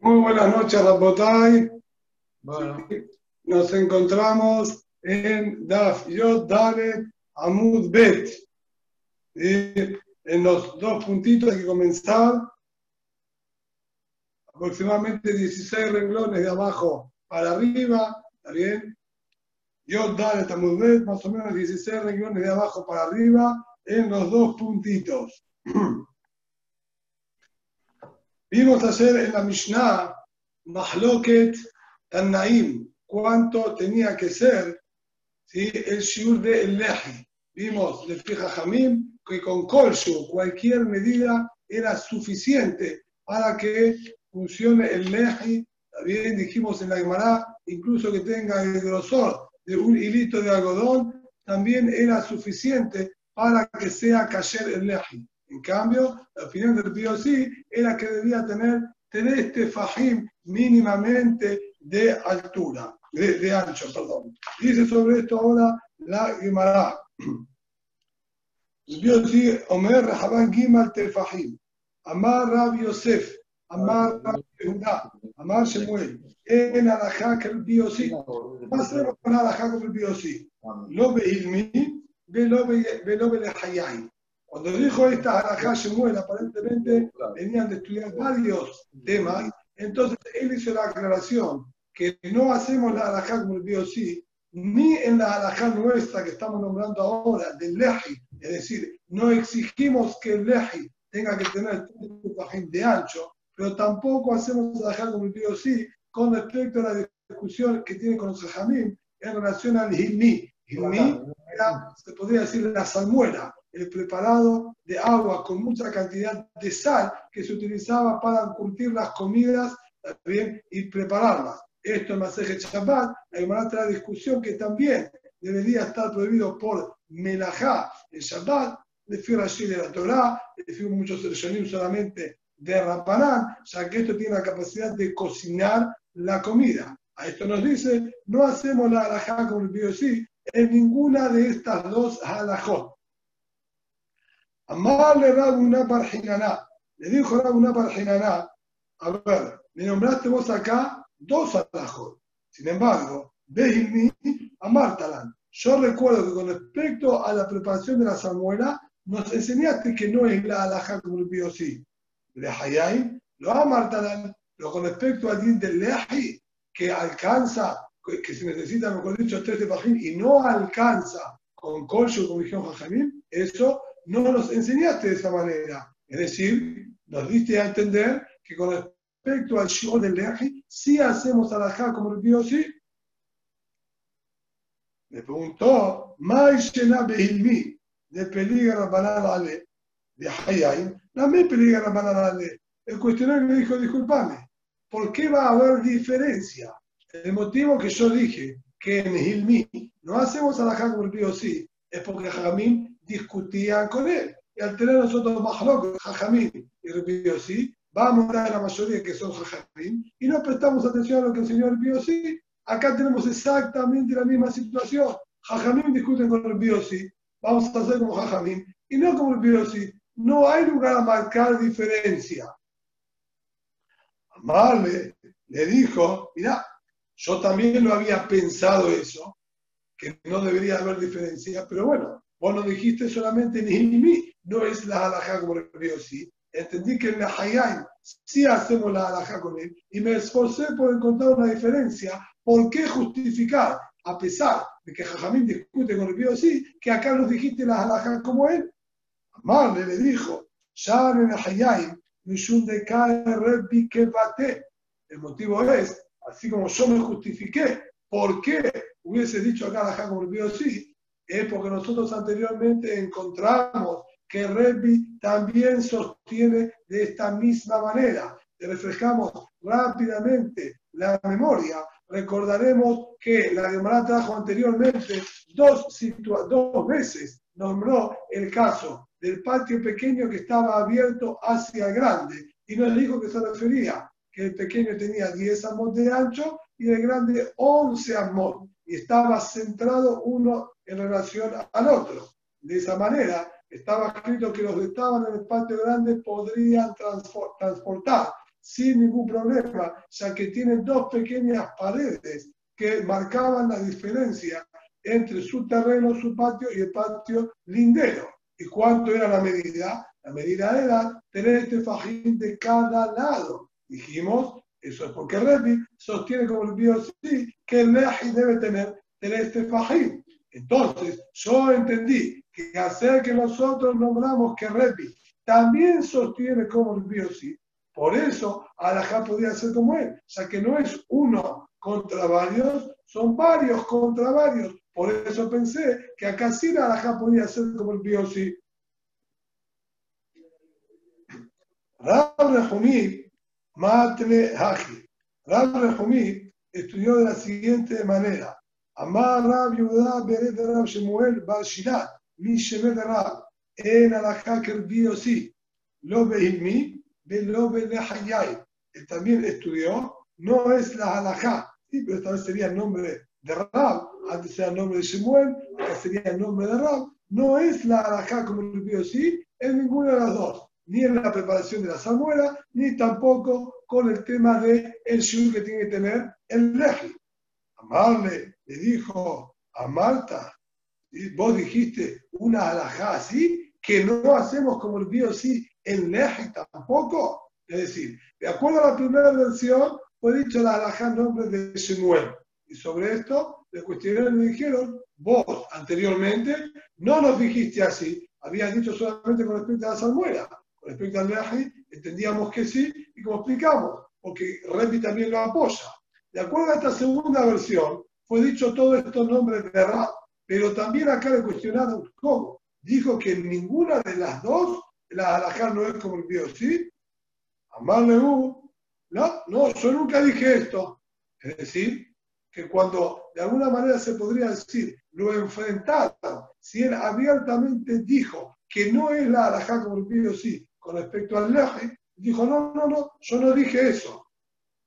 Muy buenas noches, Rapotay. Nos encontramos en Daf Yod Dalet Amud Bet. En los dos puntitos hay que comenzar. Aproximadamente 16 renglones de abajo para arriba. ¿Está bien? Yod Dalet Amud Bet, más o menos 16 renglones de abajo para arriba en los dos puntitos. Vimos ayer en la Mishnah, Mahloket Tannaim, cuánto tenía que ser ¿sí? el shiur de el Lehi. Vimos de Jamim que con Kolshu, cualquier medida era suficiente para que funcione el Lehi. También dijimos en la Gemara, incluso que tenga el grosor de un hilito de algodón, también era suficiente para que sea cayer el Lehi. En cambio, la opinión del POC era que debía tener este fajim mínimamente de altura, de, ancho, perdón. Dice sobre esto ahora la Gemara. El Omer Rahaban Gimal Tefahim. Amar Rab Yosef, Amar Rab Yehuda, Amar Shemuel. En alajá que el BOC. Más o menos con alajá como el BOC. Lo veilmi, velo hayay. Cuando dijo esta Harajá Shemuel, aparentemente venían de estudiar varios temas, entonces él hizo la aclaración que no hacemos la Harajá como el BOC, ni en la Harajá nuestra que estamos nombrando ahora, del Leji, es decir, no exigimos que el Leji tenga que tener páginas de ancho, pero tampoco hacemos la Harajá como el BOC con respecto a la discusión que tiene con los Jamín en relación al Hilmi. Hilmi era, se podría decir, la salmuera el preparado de agua con mucha cantidad de sal que se utilizaba para curtir las comidas también y prepararlas. Esto en Maseje Shabbat, hay otra discusión que también debería estar prohibido por Melajá el Shabbat, de Rashi de la Torah, de muchos Rishonim solamente de Rapanán, ya que esto tiene la capacidad de cocinar la comida. A esto nos dice, no hacemos la halajá con el biosí en ninguna de estas dos halajot. Amarle Rabuna Parjinaná. Le dijo Rabuna Parjinaná, a ver, me nombraste vos acá dos alajos. Sin embargo, Behilmi, Amartalan. Yo recuerdo que con respecto a la preparación de la salmuera, nos enseñaste que no es la alhaja como el biosí. Le hayay, lo amartalan, pero con respecto al din del lehi, que alcanza, que se necesita, mejor dicho, tres de pajín y no alcanza con colcho, como dijeron Jajamín, eso no nos enseñaste de esa manera. Es decir, nos diste a entender que con respecto al show del leaje, sí hacemos alajá como el vio sí. Me preguntó, Maishena Behilmi, de peligra banale, de Hayaim, no me peligra banale. El cuestionario me dijo, disculpame, ¿por qué va a haber diferencia? El motivo que yo dije que en Hilmi no hacemos alajá como el vio sí, es porque Jamín discutían con él. Y al tener nosotros locos, Jajamín y Rubio vamos a la mayoría que son Jajamín y no prestamos atención a lo que el señor Rubio Acá tenemos exactamente la misma situación. Jajamín discuten con Rubio vamos a hacer como Jajamín y no como Rubio No hay lugar a marcar diferencia. Amarle le dijo, mira, yo también lo había pensado eso, que no debería haber diferencia, pero bueno, Vos no dijiste solamente ni no es la halajá como río sí. Entendí que en la Hayay sí hacemos la halajá con él y me esforcé por encontrar una diferencia. ¿Por qué justificar, a pesar de que Jajamín discute con río sí, que acá nos dijiste la halajá como él? Amarle le dijo, ya en la Hayay. El motivo es, así como yo me justifiqué, ¿por qué hubiese dicho acá la como el río sí? Es porque nosotros anteriormente encontramos que Rebbi también sostiene de esta misma manera. Te refrescamos rápidamente la memoria. Recordaremos que la Gemara trajo anteriormente dos, dos veces, nombró el caso del patio pequeño que estaba abierto hacia el grande y nos dijo que se refería que el pequeño tenía 10 amos de ancho y el grande 11 amos estaba centrado uno en relación al otro. De esa manera, estaba escrito que los que estaban en el patio grande podrían transportar sin ningún problema, ya que tiene dos pequeñas paredes que marcaban la diferencia entre su terreno, su patio y el patio lindero. ¿Y cuánto era la medida? La medida era tener este fajín de cada lado. Dijimos, eso es porque Rebbe sostiene como el bio sí que el leji debe tener, tener este fajín. Entonces, yo entendí que hacer que nosotros nombramos que Rebbe también sostiene como el bio sí, por eso Alajá podía ser como él, ya que no es uno contra varios, son varios contra varios. Por eso pensé que acá sí la Alajá podía ser como el bio sí. Rab Rehumí, Matre Haji. Rab Rehumí estudió de la siguiente manera. Amar Rab Yudá Beret Rab Shemuel Bar Shirat, mi Shemet Rab, en Alajá bio sí, lo mi, lo Hayay. Él también estudió, no es la halajá, ¿sí? pero esta vez sería el nombre de Rab, antes era el nombre de Shemuel, ahora sería el nombre de Rab, no es la halajá como el sí, en ninguna de las dos ni en la preparación de la salmuera, ni tampoco con el tema de el shur que tiene que tener el leji. Amarle le dijo a Marta, vos dijiste una alajá así, que no hacemos como el bio sí en leji tampoco. Es decir, de acuerdo a la primera versión, fue dicho la alajá en nombre de Shemuel. Y sobre esto le cuestionaron y dijeron, vos anteriormente no nos dijiste así, habías dicho solamente con respecto a la salmuera respecto al viaje, entendíamos que sí, y como explicamos, porque Repi también lo apoya. De acuerdo a esta segunda versión, fue dicho todos estos nombres de Rab, pero también acá le cuestionaron cómo. Dijo que ninguna de las dos, la alajá no es como el Dios, ¿sí? Amarle no, no, yo nunca dije esto. Es decir, que cuando de alguna manera se podría decir, lo enfrentaron, si él abiertamente dijo que no es la alajá como el Dios, sí, con respecto al leje, dijo, no, no, no, yo no dije eso.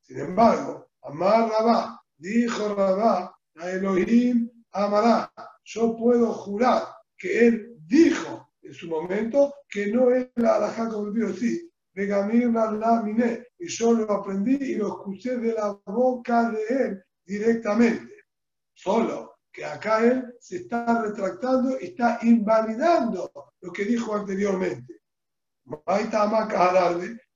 Sin embargo, Amar Rabá, dijo Rabá, a Elohim amará. Yo puedo jurar que él dijo en su momento que no es la alajá como el sí. La miné. Y yo lo aprendí y lo escuché de la boca de él directamente. Solo que acá él se está retractando está invalidando lo que dijo anteriormente.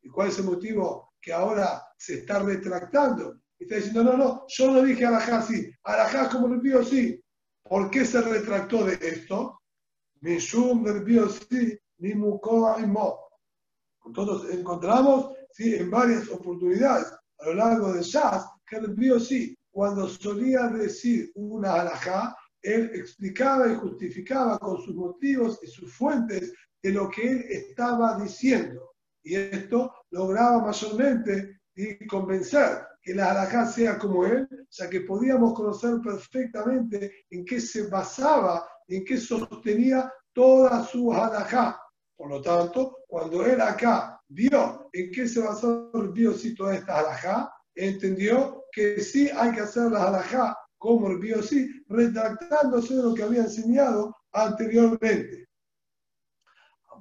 ¿Y cuál es el motivo que ahora se está retractando? Está diciendo, no, no, yo no dije Alajá sí, Alajá como bio sí. ¿Por qué se retractó de esto? Mishum del bio sí, ni y Mo. Entonces encontramos sí, en varias oportunidades a lo largo de Shas que bio sí, cuando solía decir una alajá, él explicaba y justificaba con sus motivos y sus fuentes de lo que él estaba diciendo. Y esto lograba mayormente convencer que la halajá sea como él, ya que podíamos conocer perfectamente en qué se basaba, en qué sostenía toda su halajá. Por lo tanto, cuando él acá vio en qué se basó el biosí toda esta halajá, entendió que sí hay que hacer la halajá como el biosí, retractándose de lo que había enseñado anteriormente.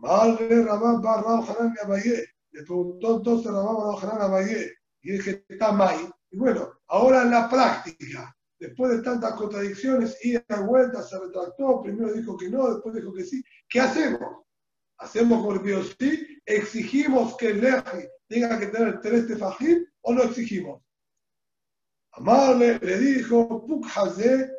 Amarle Rabán Barra Hanan Abayé. Le preguntó entonces Rabán Barra Hanan Abayé. Y dije, está mal. Y bueno, ahora en la práctica, después de tantas contradicciones, y y vuelta, se retractó, primero dijo que no, después dijo que sí. ¿Qué hacemos? ¿Hacemos Dios sí? ¿Exigimos que el Leji tenga que tener tres tefajín o no exigimos? Amarle le dijo, Puk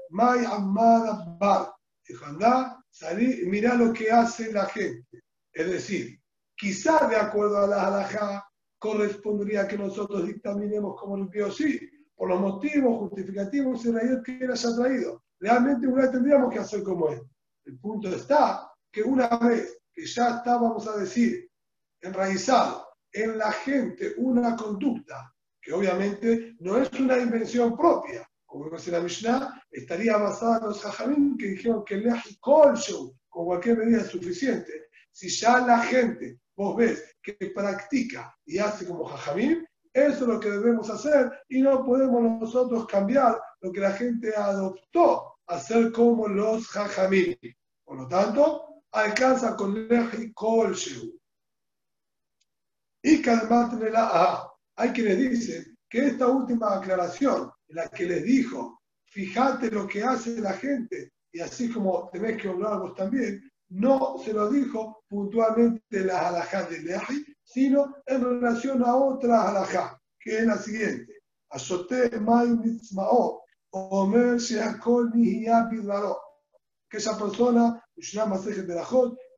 May Amada Bar. Dijo, anda, salí, mira lo que hace la gente. Es decir, quizá de acuerdo a la halajá correspondería que nosotros dictaminemos como el sí, por los motivos justificativos y raíces que él haya traído. Realmente una vez tendríamos que hacer como él. El punto está que una vez que ya está, vamos a decir, enraizado en la gente una conducta que obviamente no es una invención propia, como dice la Mishnah, estaría basada en los jajamín que dijeron que el con cualquier medida es suficiente si ya la gente, vos ves, que practica y hace como Jajamín, eso es lo que debemos hacer y no podemos nosotros cambiar lo que la gente adoptó, hacer como los Jajamín. Por lo tanto, alcanza con Leji Kol Y la A. hay quienes dicen que esta última aclaración, en la que les dijo, fíjate lo que hace la gente, y así como tenés que obrar vos también, no se lo dijo puntualmente la halajá de Lehi, sino en relación a otra halajá, que es la siguiente. Azote May Mitzmao, Omer Sheakol Bidvaro. Que esa persona,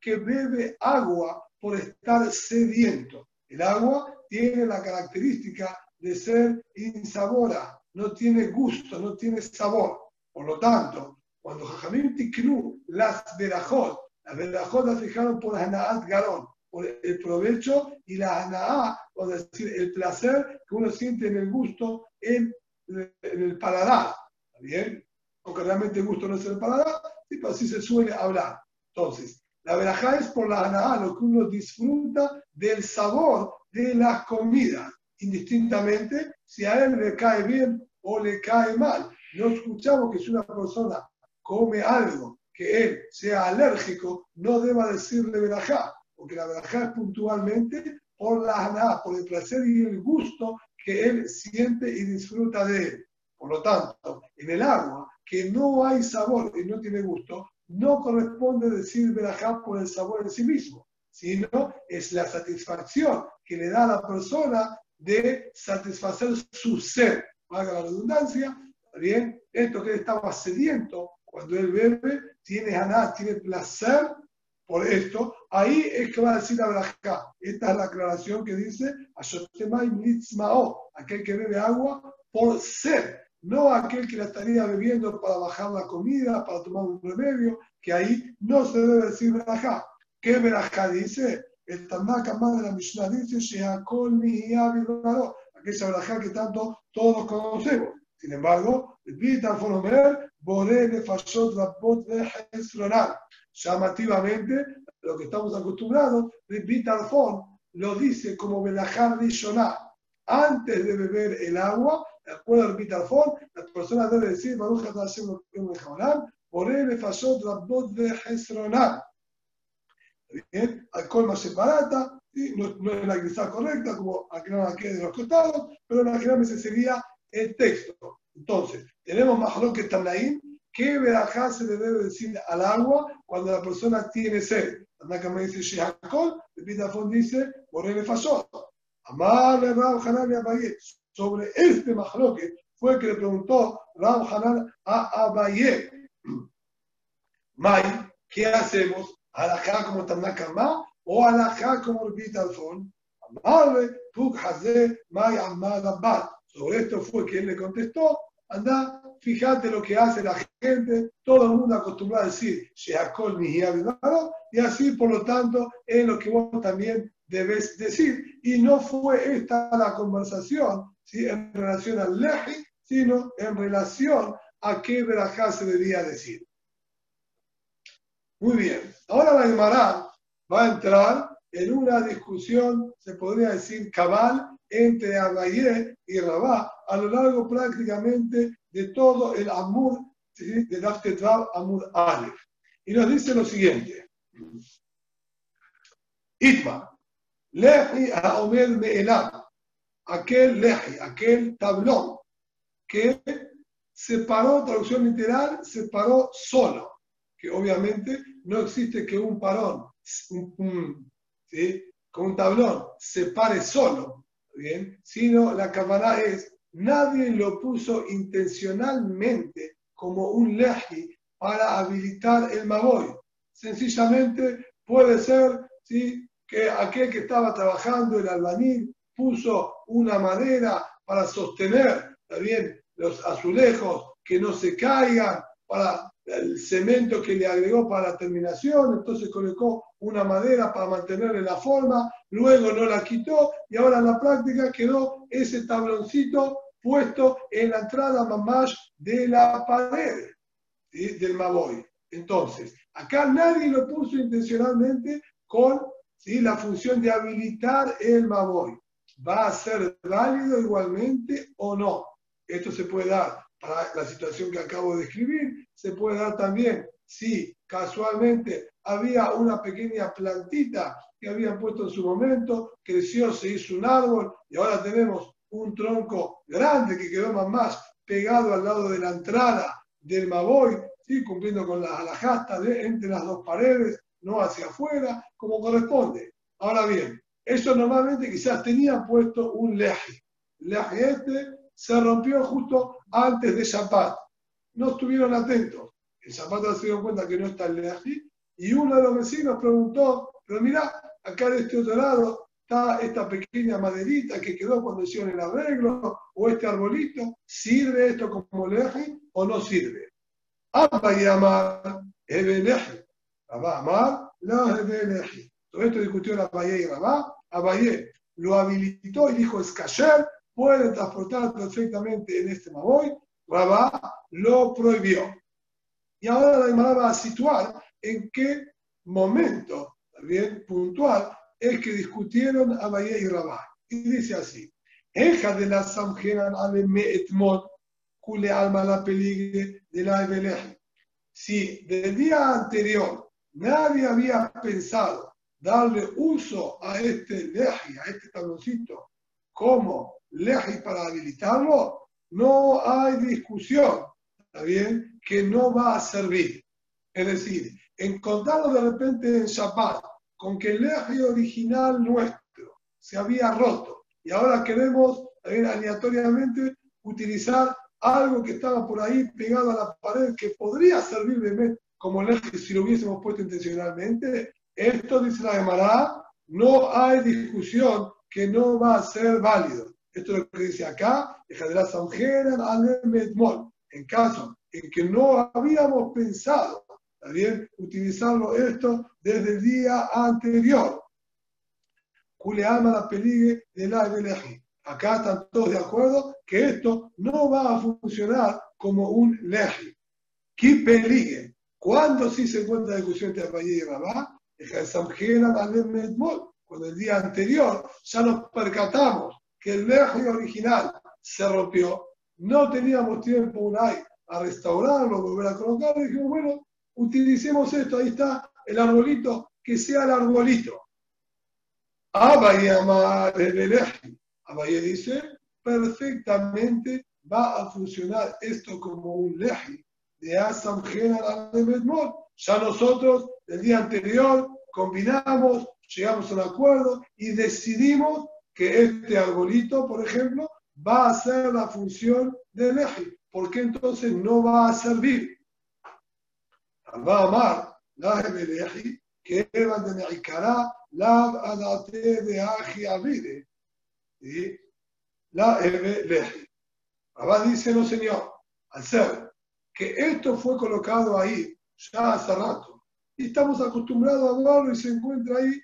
que bebe agua por estar sediento. El agua tiene la característica de ser insabora, no tiene gusto, no tiene sabor. Por lo tanto, cuando Jajamim Tiknu las verajot, las verajot las fijaron por Hanaat Garón, por el provecho y la Hanaá, o decir, el placer que uno siente en el gusto, en, el paladar. ¿Está bien? Aunque realmente el gusto no es el paladar, pero así se suele hablar. Entonces, la verajá es por la Hanaá, lo que uno disfruta del sabor de las comidas, indistintamente si a él le cae bien o le cae mal. No escuchamos que si una persona come algo que él sea alérgico, no deba decirle verajá, porque la verajá es puntualmente por la haná, por el placer y el gusto que él siente y disfruta de él. Por lo tanto, en el agua que no hay sabor y no tiene gusto, no corresponde decir verajá por el sabor en sí mismo, sino es la satisfacción que le da a la persona de satisfacer su ser. Valga la redundancia, bien, esto que él estaba sediento, cuando él bebe, tiene ganas, tiene placer por esto, ahí es que va a decir la braja. Esta es la aclaración que dice, aquel que bebe agua por ser, no aquel que la estaría bebiendo para bajar la comida, para tomar un remedio, que ahí no se debe decir braja. ¿Qué braja dice? El Tanaka más de la Mishnah dice, aquella braja que tanto todos conocemos. Sin embargo, el Pita Fonomer Llamativamente, lo que estamos acostumbrados, Vital lo dice como Belajar Rishoná. Antes de beber el agua, de acuerdo al Vital la persona debe decir, Baruch Hashem Elohim Boré Fashot Rabot de Hesroná. Bien, alcohol más separata, no, no, es la cristal correcta, como aclaran aquí de los costados, pero la que sería el texto. Entonces, tenemos que Tanaim, ¿qué verajá se le debe decir al agua cuando la persona tiene sed? Me dice Shehakol, Pitafón dice, por el Fasot. Amarle Rab Hanan y Abaye. Sobre este mahloque fue que le preguntó Rab Hanan a Abaye. May, ¿qué hacemos? ¿Alajá como Tanakama o alajá como el Pitafón? Amarle, Puk Hazé, May Amad Abad. Sobre esto fue él le contestó, anda, fíjate lo que hace la gente, todo el mundo acostumbrado a decir, y así, por lo tanto, es lo que vos también debes decir. Y no fue esta la conversación ¿sí? en relación al leji, sino en relación a qué verajá se debía decir. Muy bien, ahora la Gemara va a entrar en una discusión, se podría decir, cabal, entre Abayé y Rabá a lo largo prácticamente de todo el Amur de Daftetrav Amur Aleph. Y nos dice lo siguiente. Itma, Lehi Haomer Me'elam, aquel Lehi, aquel tablón que se paró, traducción literal, se paró solo, que obviamente no existe que un parón, con un tablón se pare solo, bien, sino la cámara es, nadie lo puso intencionalmente como un leji para habilitar el maboy. Sencillamente puede ser ¿sí? que aquel que estaba trabajando, el albañil, puso una madera para sostener bien, los azulejos, que no se caigan, para el cemento que le agregó para la terminación, entonces colocó una madera para mantenerle la forma, luego no la quitó y ahora en la práctica quedó ese tabloncito puesto en la entrada mamás de la pared del Maboy. Entonces, acá nadie lo puso intencionalmente con ¿sí? la función de habilitar el Maboy. ¿Va a ser válido igualmente o no? Esto se puede dar para la situación que acabo de describir, se puede dar también si casualmente había una pequeña plantita que habían puesto en su momento, creció, se hizo un árbol y ahora tenemos un tronco grande que quedó más, más pegado al lado de la entrada del Maboy, ¿sí? cumpliendo con la alajasta de entre las dos paredes, no hacia afuera, como corresponde. Ahora bien, eso normalmente quizás tenía puesto un leji. El leji este se rompió justo antes de Shabbat. No estuvieron atentos. El Shabbat se dio cuenta que no está el leji y uno de los vecinos preguntó, pero mira, acá de este otro lado está esta pequeña maderita que quedó cuando hicieron el arreglo, o este arbolito, ¿sirve esto como leji o no sirve? Abba y Amar, Ebeleji. Abba Amar, la Ebeleji. Todo esto discutió Abayé y Rabá. Abayé lo habilitó y dijo, es kasher, pueden transportar perfectamente en este Maboy. Rabá lo prohibió. Y ahora la Gemara va a situar en qué momento, también puntual, es que discutieron Abayé y Rabá. Y dice así, Eja de la Samjeran Aleme Etmol, Kule Alma la Peligre de la. Si del día anterior nadie había pensado darle uso a este leji, a este tabloncito, como leji para habilitarlo, no hay discusión, ¿está bien? Que no va a servir. Es decir, encontrarlo de repente en Shabbat con que el leji original nuestro se había roto y ahora queremos también aleatoriamente utilizar algo que estaba por ahí pegado a la pared que podría servir de como leji si lo hubiésemos puesto intencionalmente, esto dice la Gemara, no hay discusión que no va a ser válido. Esto es lo que dice acá, en caso en que no habíamos pensado también utilizarlo esto desde el día anterior. ama la peligue de la Acá están todos de acuerdo que esto no va a funcionar como un leji. ¿Qué peligue? ¿Cuándo sí se encuentra discusión entre Abayé y Rabá? Cuando el día anterior ya nos percatamos que el leji original se rompió, no teníamos tiempo un a restaurarlo, volver a colocarlo, y dijimos, bueno, utilicemos esto, ahí está el arbolito, que sea el arbolito. Abaye dice, perfectamente va a funcionar esto como un leji de Asam de Ya nosotros, el día anterior, combinamos, llegamos a un acuerdo y decidimos que este arbolito, por ejemplo, va a ser la función de leji. ¿Por qué entonces no va a servir? Va a amar la Ebeleji, que Evan de Meikara, la Ebeleji. Abba dice, no señor, al ser que esto fue colocado ahí ya hace rato, y estamos acostumbrados a verlo y se encuentra ahí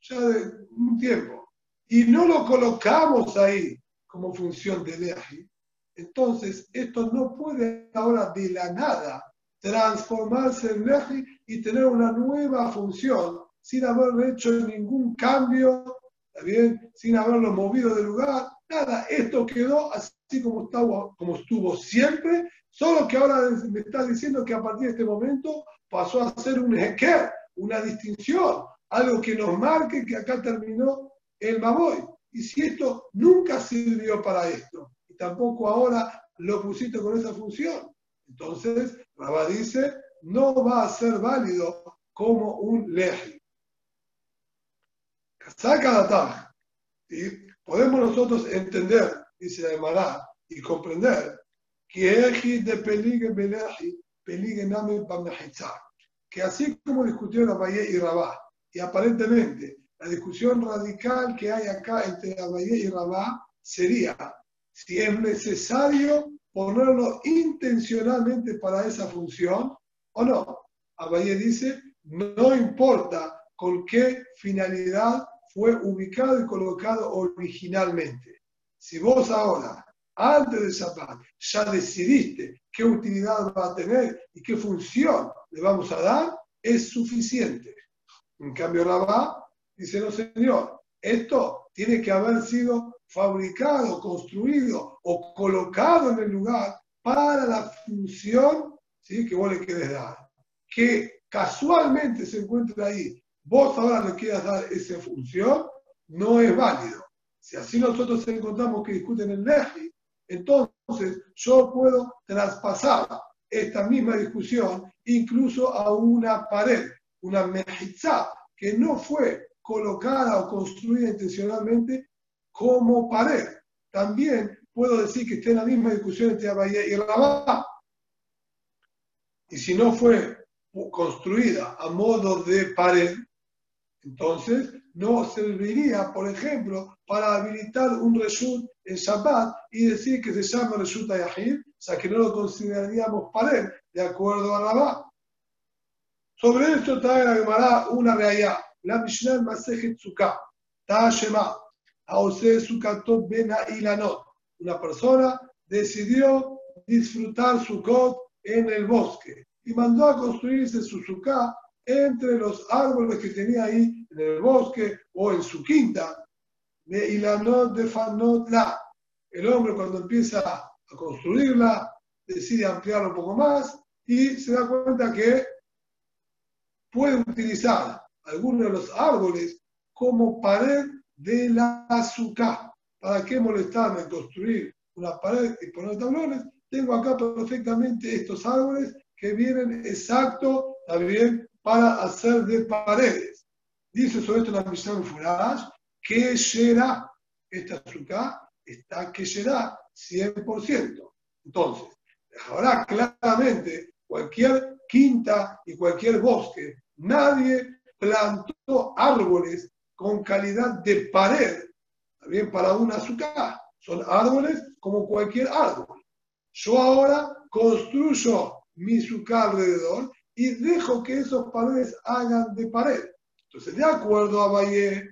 ya de un tiempo, y no lo colocamos ahí como función de Leji, entonces esto no puede ahora de la nada transformarse en Leji y tener una nueva función sin haber hecho ningún cambio, bien? sin haberlo movido de lugar, nada, esto quedó así como, estaba, como estuvo siempre, solo que ahora me está diciendo que a partir de este momento pasó a ser un heker, una distinción, algo que nos marque que acá terminó el Maboy. Y si esto nunca sirvió para esto, y tampoco ahora lo pusiste con esa función, entonces, Rabá dice, no va a ser válido como un leji. Saca la Podemos nosotros entender, dice Emara, y comprender que de peligue peligue que así como discutieron Abayé y Rabá, y aparentemente la discusión radical que hay acá entre Abayé y Rabá sería si es necesario ponerlo intencionalmente para esa función o no. Abaye dice, no importa con qué finalidad fue ubicado y colocado originalmente. Si vos ahora, antes de Shabbat, ya decidiste qué utilidad va a tener y qué función le vamos a dar, es suficiente. En cambio, Rabá dice, no señor, esto tiene que haber sido fabricado, construido o colocado en el lugar para la función ¿sí? que vos le quieres dar. Que casualmente se encuentra ahí, vos ahora le quieras dar esa función, no es válido. Si así nosotros encontramos que discuten el Leji, entonces yo puedo traspasar esta misma discusión incluso a una pared, una mejizá, que no fue colocada o construida intencionalmente como pared. También puedo decir que está en la misma discusión entre Abayé y Rabá. Y si no fue construida a modo de pared, entonces no serviría, por ejemplo, para habilitar un reshut en Shabbat y decir que se llama reshut ayahid, o sea que no lo consideraríamos pared, de acuerdo a Rabá. Sobre esto trae la Gemara una realidad. La Mishnah Masejet Sukkah, Ta'ashema, Aose Sukkatot Ben Ilanot. Una persona decidió disfrutar Sukkot en el bosque y mandó a construirse su Sukkah entre los árboles que tenía ahí en el bosque o en su quinta. De Ilanot de La. El hombre cuando empieza a construirla decide ampliarlo un poco más y se da cuenta que puede utilizar algunos de los árboles como pared de la azúcar. ¿Para qué molestarme en construir una pared y poner tablones? Tengo acá perfectamente estos árboles que vienen exacto también para hacer de paredes. Dice sobre esto la misión Furash que será esta azúcar, está que será 100%. Entonces, ahora claramente cualquier quinta y cualquier bosque, nadie plantó árboles con calidad de pared, también para una azúcar. Son árboles como cualquier árbol. Yo ahora construyo mi azúcar alrededor y dejo que esos paredes hagan de pared. Entonces, de acuerdo a Valle,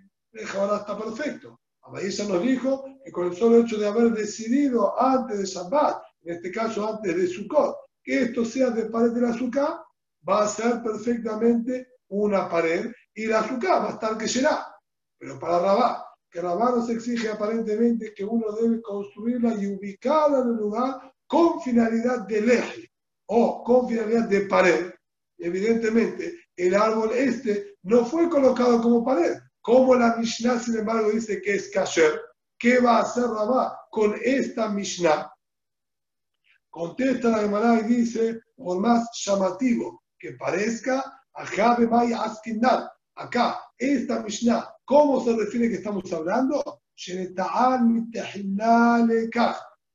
ahora está perfecto. Valle ya nos dijo que con el solo hecho de haber decidido antes de Shabbat, en este caso antes de Sukkot, que esto sea de pared del azúcar, va a ser perfectamente una pared y la azúcar va a estar que será. Pero para Rabá, que Rabá nos exige aparentemente que uno debe construirla y ubicarla en un lugar con finalidad de eje o con finalidad de pared. Evidentemente, el árbol este no fue colocado como pared. Como la Mishnah, sin embargo, dice que es kasher, ¿qué va a hacer Rabá con esta Mishnah? Contesta la Gemara y dice, por más llamativo que parezca, acá, esta Mishnah, ¿cómo se refiere que estamos hablando?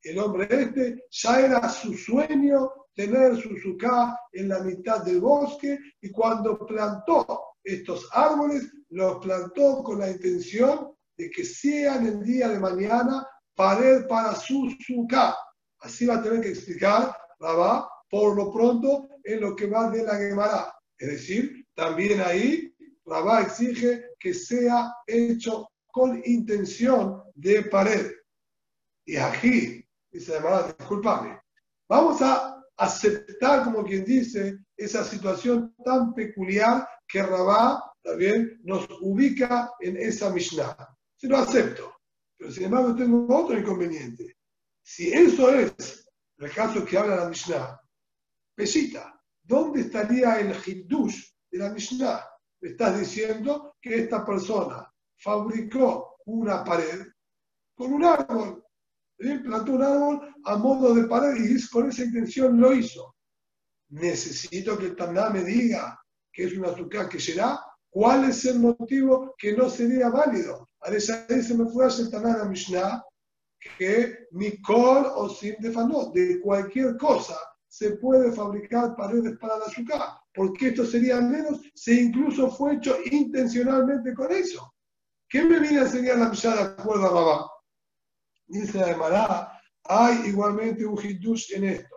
El hombre este ya era su sueño tener su suká en la mitad del bosque y cuando plantó estos árboles, los plantó con la intención de que sean el día de mañana pared para su suká. Así va a tener que explicar Rabá por lo pronto en lo que va de la Gemara. Es decir, también ahí Rabá exige que sea hecho con intención de pared. Y aquí, dice Gemara, discúlpame, vamos a aceptar, como quien dice, esa situación tan peculiar que Rabá también nos ubica en esa Mishnah. Si lo acepto, pero sin embargo tengo otro inconveniente. Si eso es el caso que habla la Mishnah, pesita, ¿dónde estaría el Hiddush de la Mishnah? Estás diciendo que esta persona fabricó una pared con un árbol. Plantó un árbol a modo de pared y con esa intención lo hizo. Necesito que el Taná me diga que es una azúcar que será. ¿Cuál es el motivo que no sería válido? A veces se me fue a el Taná la Mishnah que Mikol o Fanot, de cualquier cosa se puede fabricar paredes para la azúcar, porque esto sería menos si incluso fue hecho intencionalmente con eso. ¿Qué me viene a enseñar la Mishnah de acuerdo a Rabá? Dice la Emara, hay igualmente un hidush en esto.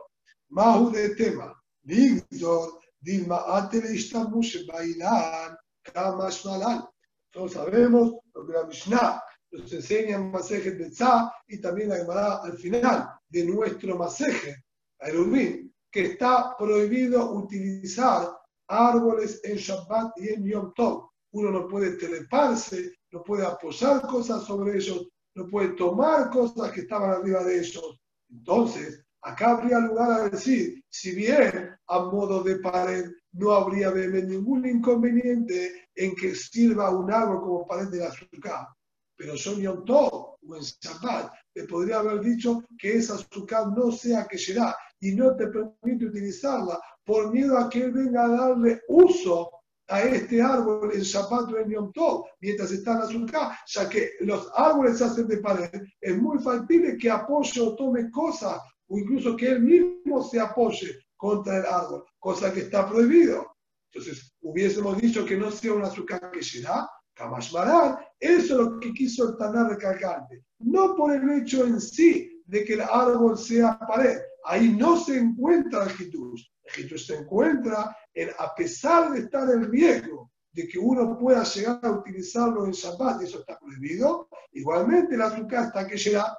Mahu de tema. Víctor, Dilma Atele Ishtamush Bailan, Kamash Malan. Todos sabemos lo que la Mishnah nos enseña en Masejet Betzah y también la Gemara al final de nuestro Masejet, Erubin, que está prohibido utilizar árboles en Shabbat y en Yom Tov. Uno no puede treparse, no puede apoyar cosas sobre ellos, no puede tomar cosas que estaban arriba de ellos. Entonces, Acá habría lugar a decir, si bien a modo de pared no habría ningún inconveniente en que sirva un árbol como pared de azúcar, pero son Yom Tov o en Shabbat, te podría haber dicho que esa azúcar no sea que será y no te permite utilizarla por miedo a que él venga a darle uso a este árbol en Shabbat o en Yom Tov, mientras está en azúcar, ya que los árboles se hacen de pared, es muy factible que apoye o tome cosas, o incluso que él mismo se apoye contra el árbol, cosa que está prohibido. Entonces, hubiésemos dicho que no sea un azúcar que será, Kamashmaran, eso es lo que quiso el Tanar recalcante. No por el hecho en sí de que el árbol sea pared. Ahí no se encuentra el Hitus. El Hitus se encuentra en, a pesar de estar en riesgo de que uno pueda llegar a utilizarlo en Shabbat, y eso está prohibido, igualmente el azúcar está que llega.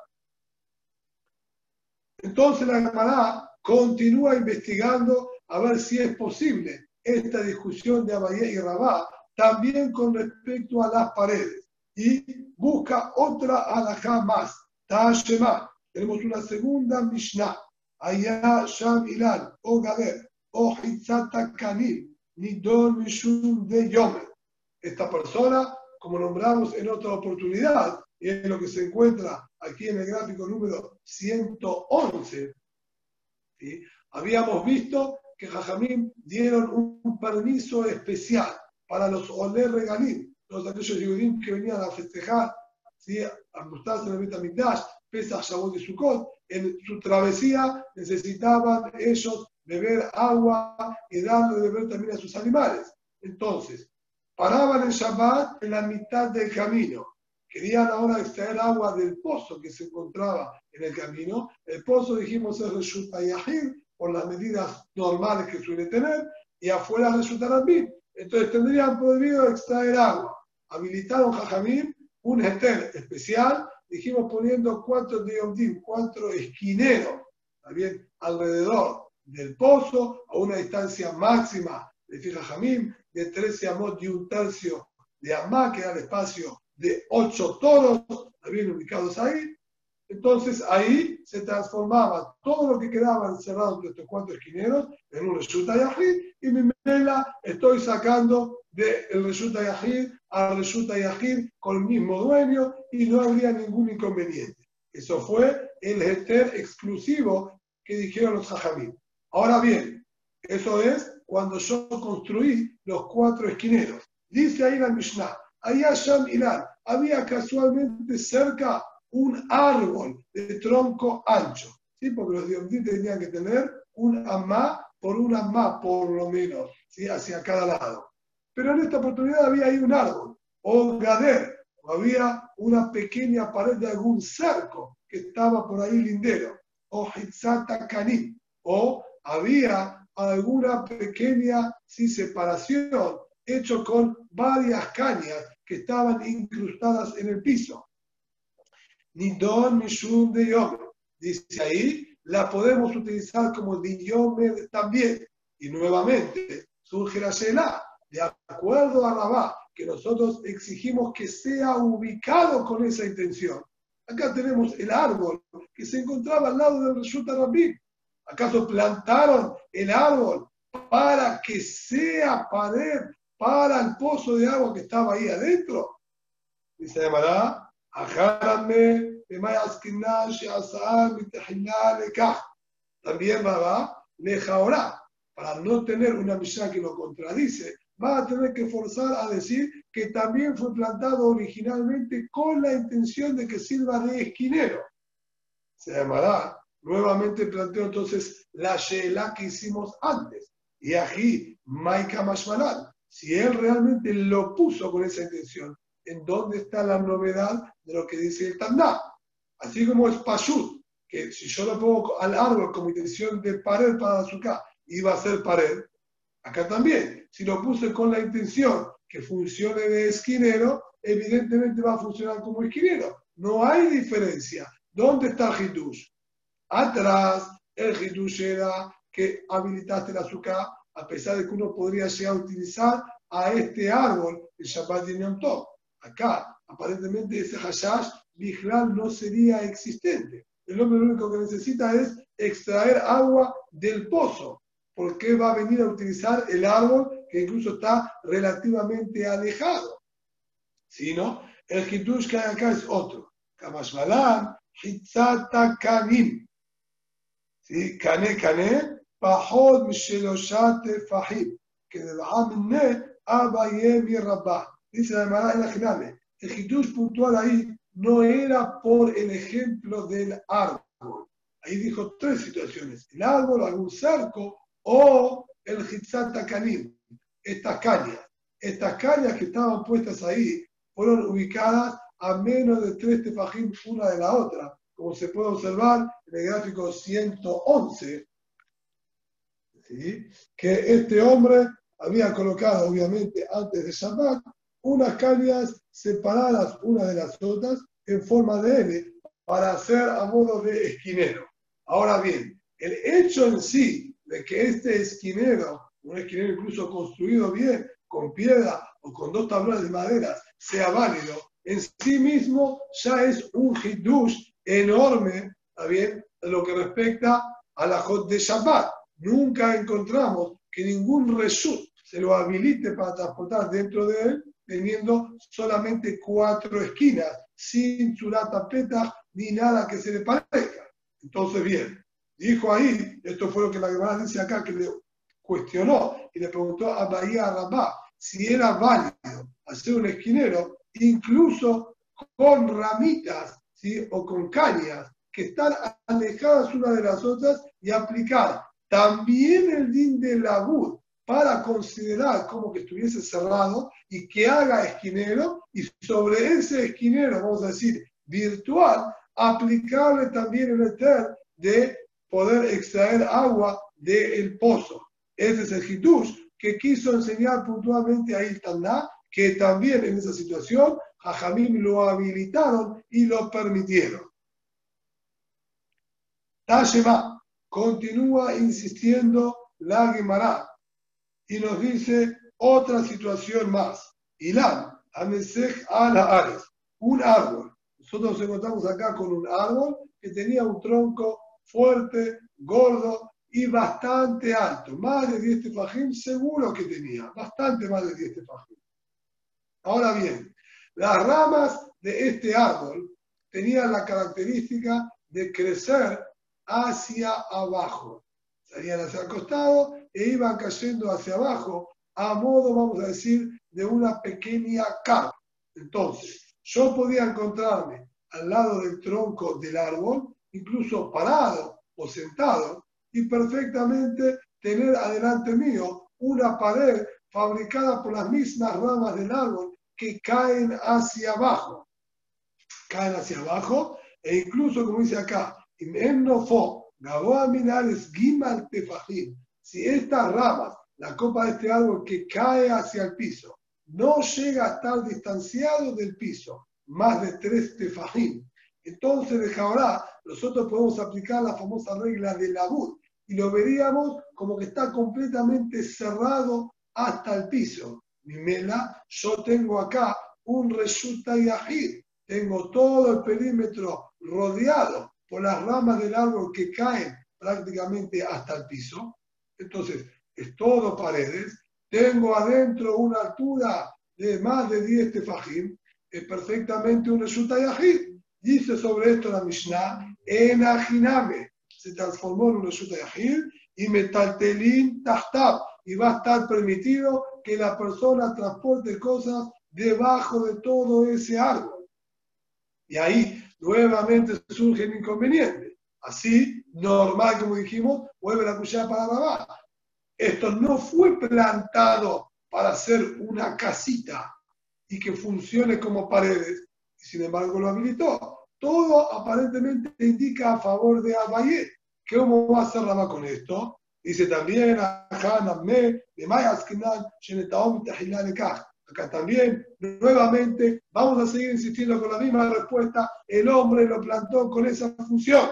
Entonces la Gemara continúa investigando a ver si es posible esta discusión de Abayé y Rabá también con respecto a las paredes. Y busca otra alajá más, Tashema. Tenemos una segunda Mishnah, Allá Sham Ilal, o Gader, o Hitzata Kanil, Nidor Mishum de Yomer. Esta persona, como nombramos en otra oportunidad, y es lo que se encuentra aquí en el gráfico número 111, habíamos visto que Jajamín dieron un permiso especial para los Oler Regalim, los aquellos judíos que venían a festejar, ¿sí? a gustarse en el Betamigdash, Pesach, Shavuot y Sukkot, en su travesía necesitaban ellos beber agua y darle de beber también a sus animales. Entonces, paraban el Shabbat en la mitad del camino. Querían ahora extraer agua del pozo que se encontraba en el camino. El pozo, dijimos, es Reshut por las medidas normales que suele tener, y afuera resulta bien. Entonces tendrían prohibido extraer agua. Habilitaron Jajamim un eter especial, dijimos poniendo cuatro diomdim, cuatro esquineros, también alrededor del pozo, a una distancia máxima de Jajamim, de 13 amos y un tercio de amá, que era el espacio de ocho toros, también ubicados ahí, entonces ahí se transformaba todo lo que quedaba encerrado entre estos cuatro esquineros en un Resulta y mi mela estoy sacando del de Resulta Yahid al Resulta Yahid con el mismo dueño y no habría ningún inconveniente. Eso fue el heter exclusivo que dijeron los Jajamim. Ahora bien, eso es cuando yo construí los cuatro esquineros. Dice ahí la Mishnah, allá Sham Ilan, había casualmente cerca un árbol de tronco ancho, ¿sí? porque los dioses tenían que tener un amá por un amá, por lo menos, ¿sí? hacia cada lado. Pero en esta oportunidad había ahí un árbol, o gader, o había una pequeña pared de algún cerco que estaba por ahí lindero, o hitzata caní, o había alguna pequeña ¿sí? separación hecho con varias cañas que estaban incrustadas en el piso ni don shun de yomer. Dice ahí, la podemos utilizar como de yomer también. Y nuevamente surge la Shelah, de acuerdo a Rabá, que nosotros exigimos que sea ubicado con esa intención. Acá tenemos el árbol que se encontraba al lado del Resulta Rabí. ¿Acaso plantaron el árbol para que sea pared para el pozo de agua que estaba ahí adentro? Dice también va ahora para no tener una misión que lo contradice, va a tener que forzar a decir que también fue plantado originalmente con la intención de que sirva de esquinero. Se llamará, nuevamente planteo entonces la Sheela que hicimos antes. Y aquí, Maika Mashmalal, si él realmente lo puso con esa intención, en dónde está la novedad de lo que dice el Tandá. Así como es Pashut, que si yo lo pongo al árbol como intención de pared para azúcar, iba a ser pared. Acá también, si lo puse con la intención que funcione de esquinero, evidentemente va a funcionar como esquinero. No hay diferencia. ¿Dónde está el Hidush? Atrás, el Hidush era que habilitaste el azúcar, a pesar de que uno podría llegar a utilizar a este árbol el Shabbat de Yom Acá, aparentemente ese hashash Bihral no sería existente. el hombre lo único que necesita es extraer agua del pozo, porque va a venir a utilizar el árbol que incluso está relativamente alejado. Sino el hitush que hay acá es otro. Kamashmalan, hitzata kanim. ¿Sí? Kane, kane, pahod misheloshate fahim. Que de ne abaye mi rabba. Dice la Mara en la. El hitush puntual ahí no era por el ejemplo del árbol. Ahí dijo tres situaciones: el árbol, algún cerco o el hitzata kanim. Estas cañas que estaban puestas ahí fueron ubicadas a menos de tres tefajim una de la otra, como se puede observar en el gráfico 111, que este hombre había colocado, obviamente, antes de Shabbat, unas cañas separadas una de las otras en forma de L para hacer a modo de esquinero. Ahora bien, el hecho en sí de que este esquinero, un esquinero incluso construido bien, con piedra o con dos tablones de madera, sea válido, en sí mismo ya es un hidush enorme, ¿está bien? En lo que respecta a la Jot de Shabbat. Nunca encontramos que ningún reshut se lo habilite para transportar dentro de él, teniendo solamente cuatro esquinas, sin surata peta ni nada que se le parezca. Entonces, bien, dijo ahí, esto fue lo que la Gemara dice acá, que le cuestionó y le preguntó a Bahía Rabá si era válido hacer un esquinero, incluso con ramitas ¿sí? o con cañas que están alejadas una de las otras y aplicar también el din de labur para considerar como que estuviese cerrado y que haga esquinero y sobre ese esquinero, vamos a decir, virtual, aplicarle también el eter de poder extraer agua del pozo. Ese es el hitush que quiso enseñar puntualmente a Iltaná que también en esa situación Jajamim lo habilitaron y lo permitieron. Tashema continúa insistiendo la Gemara y nos dice otra situación más. Ilan, Amesech al Ares, un árbol. Nosotros nos encontramos acá con un árbol que tenía un tronco fuerte, gordo y bastante alto. Más de 10 tefajim seguro que tenía, bastante más de 10 tefajim. Ahora bien, las ramas de este árbol tenían la característica de crecer hacia abajo. Salían hacia el costado e iban cayendo hacia abajo a modo, vamos a decir, de una pequeña capa. Entonces, yo podía encontrarme al lado del tronco del árbol, incluso parado o sentado, y perfectamente tener adelante mío una pared fabricada por las mismas ramas del árbol que caen hacia abajo. Caen hacia abajo e incluso, como dice acá, si estas ramas, la copa de este árbol que cae hacia el piso, no llega a estar distanciado del piso, más de tres tefajim, entonces de ahora nosotros podemos aplicar la famosa regla de la bud y lo veríamos como que está completamente cerrado hasta el piso. Mimela, yo tengo acá un resulta yahid, tengo todo el perímetro rodeado por las ramas del árbol que caen prácticamente hasta el piso. Entonces, es todo paredes. Tengo adentro una altura de más de 10 tefajim, es perfectamente un resulta yahid. Dice sobre esto la Mishnah, en Ajiname, se transformó en un resulta yahid y metaltelín tahtab, y va a estar permitido que la persona transporte cosas debajo de todo ese árbol. Y ahí nuevamente surge el inconveniente. Así, normal, como dijimos, vuelve la cuchara para abajo. Esto no fue plantado para hacer una casita y que funcione como paredes, y sin embargo lo habilitó. Todo aparentemente indica a favor de Abayé. ¿Cómo va a hacer Rama con esto? Dice también, acá también, nuevamente, vamos a seguir insistiendo con la misma respuesta. El hombre lo plantó con esa función.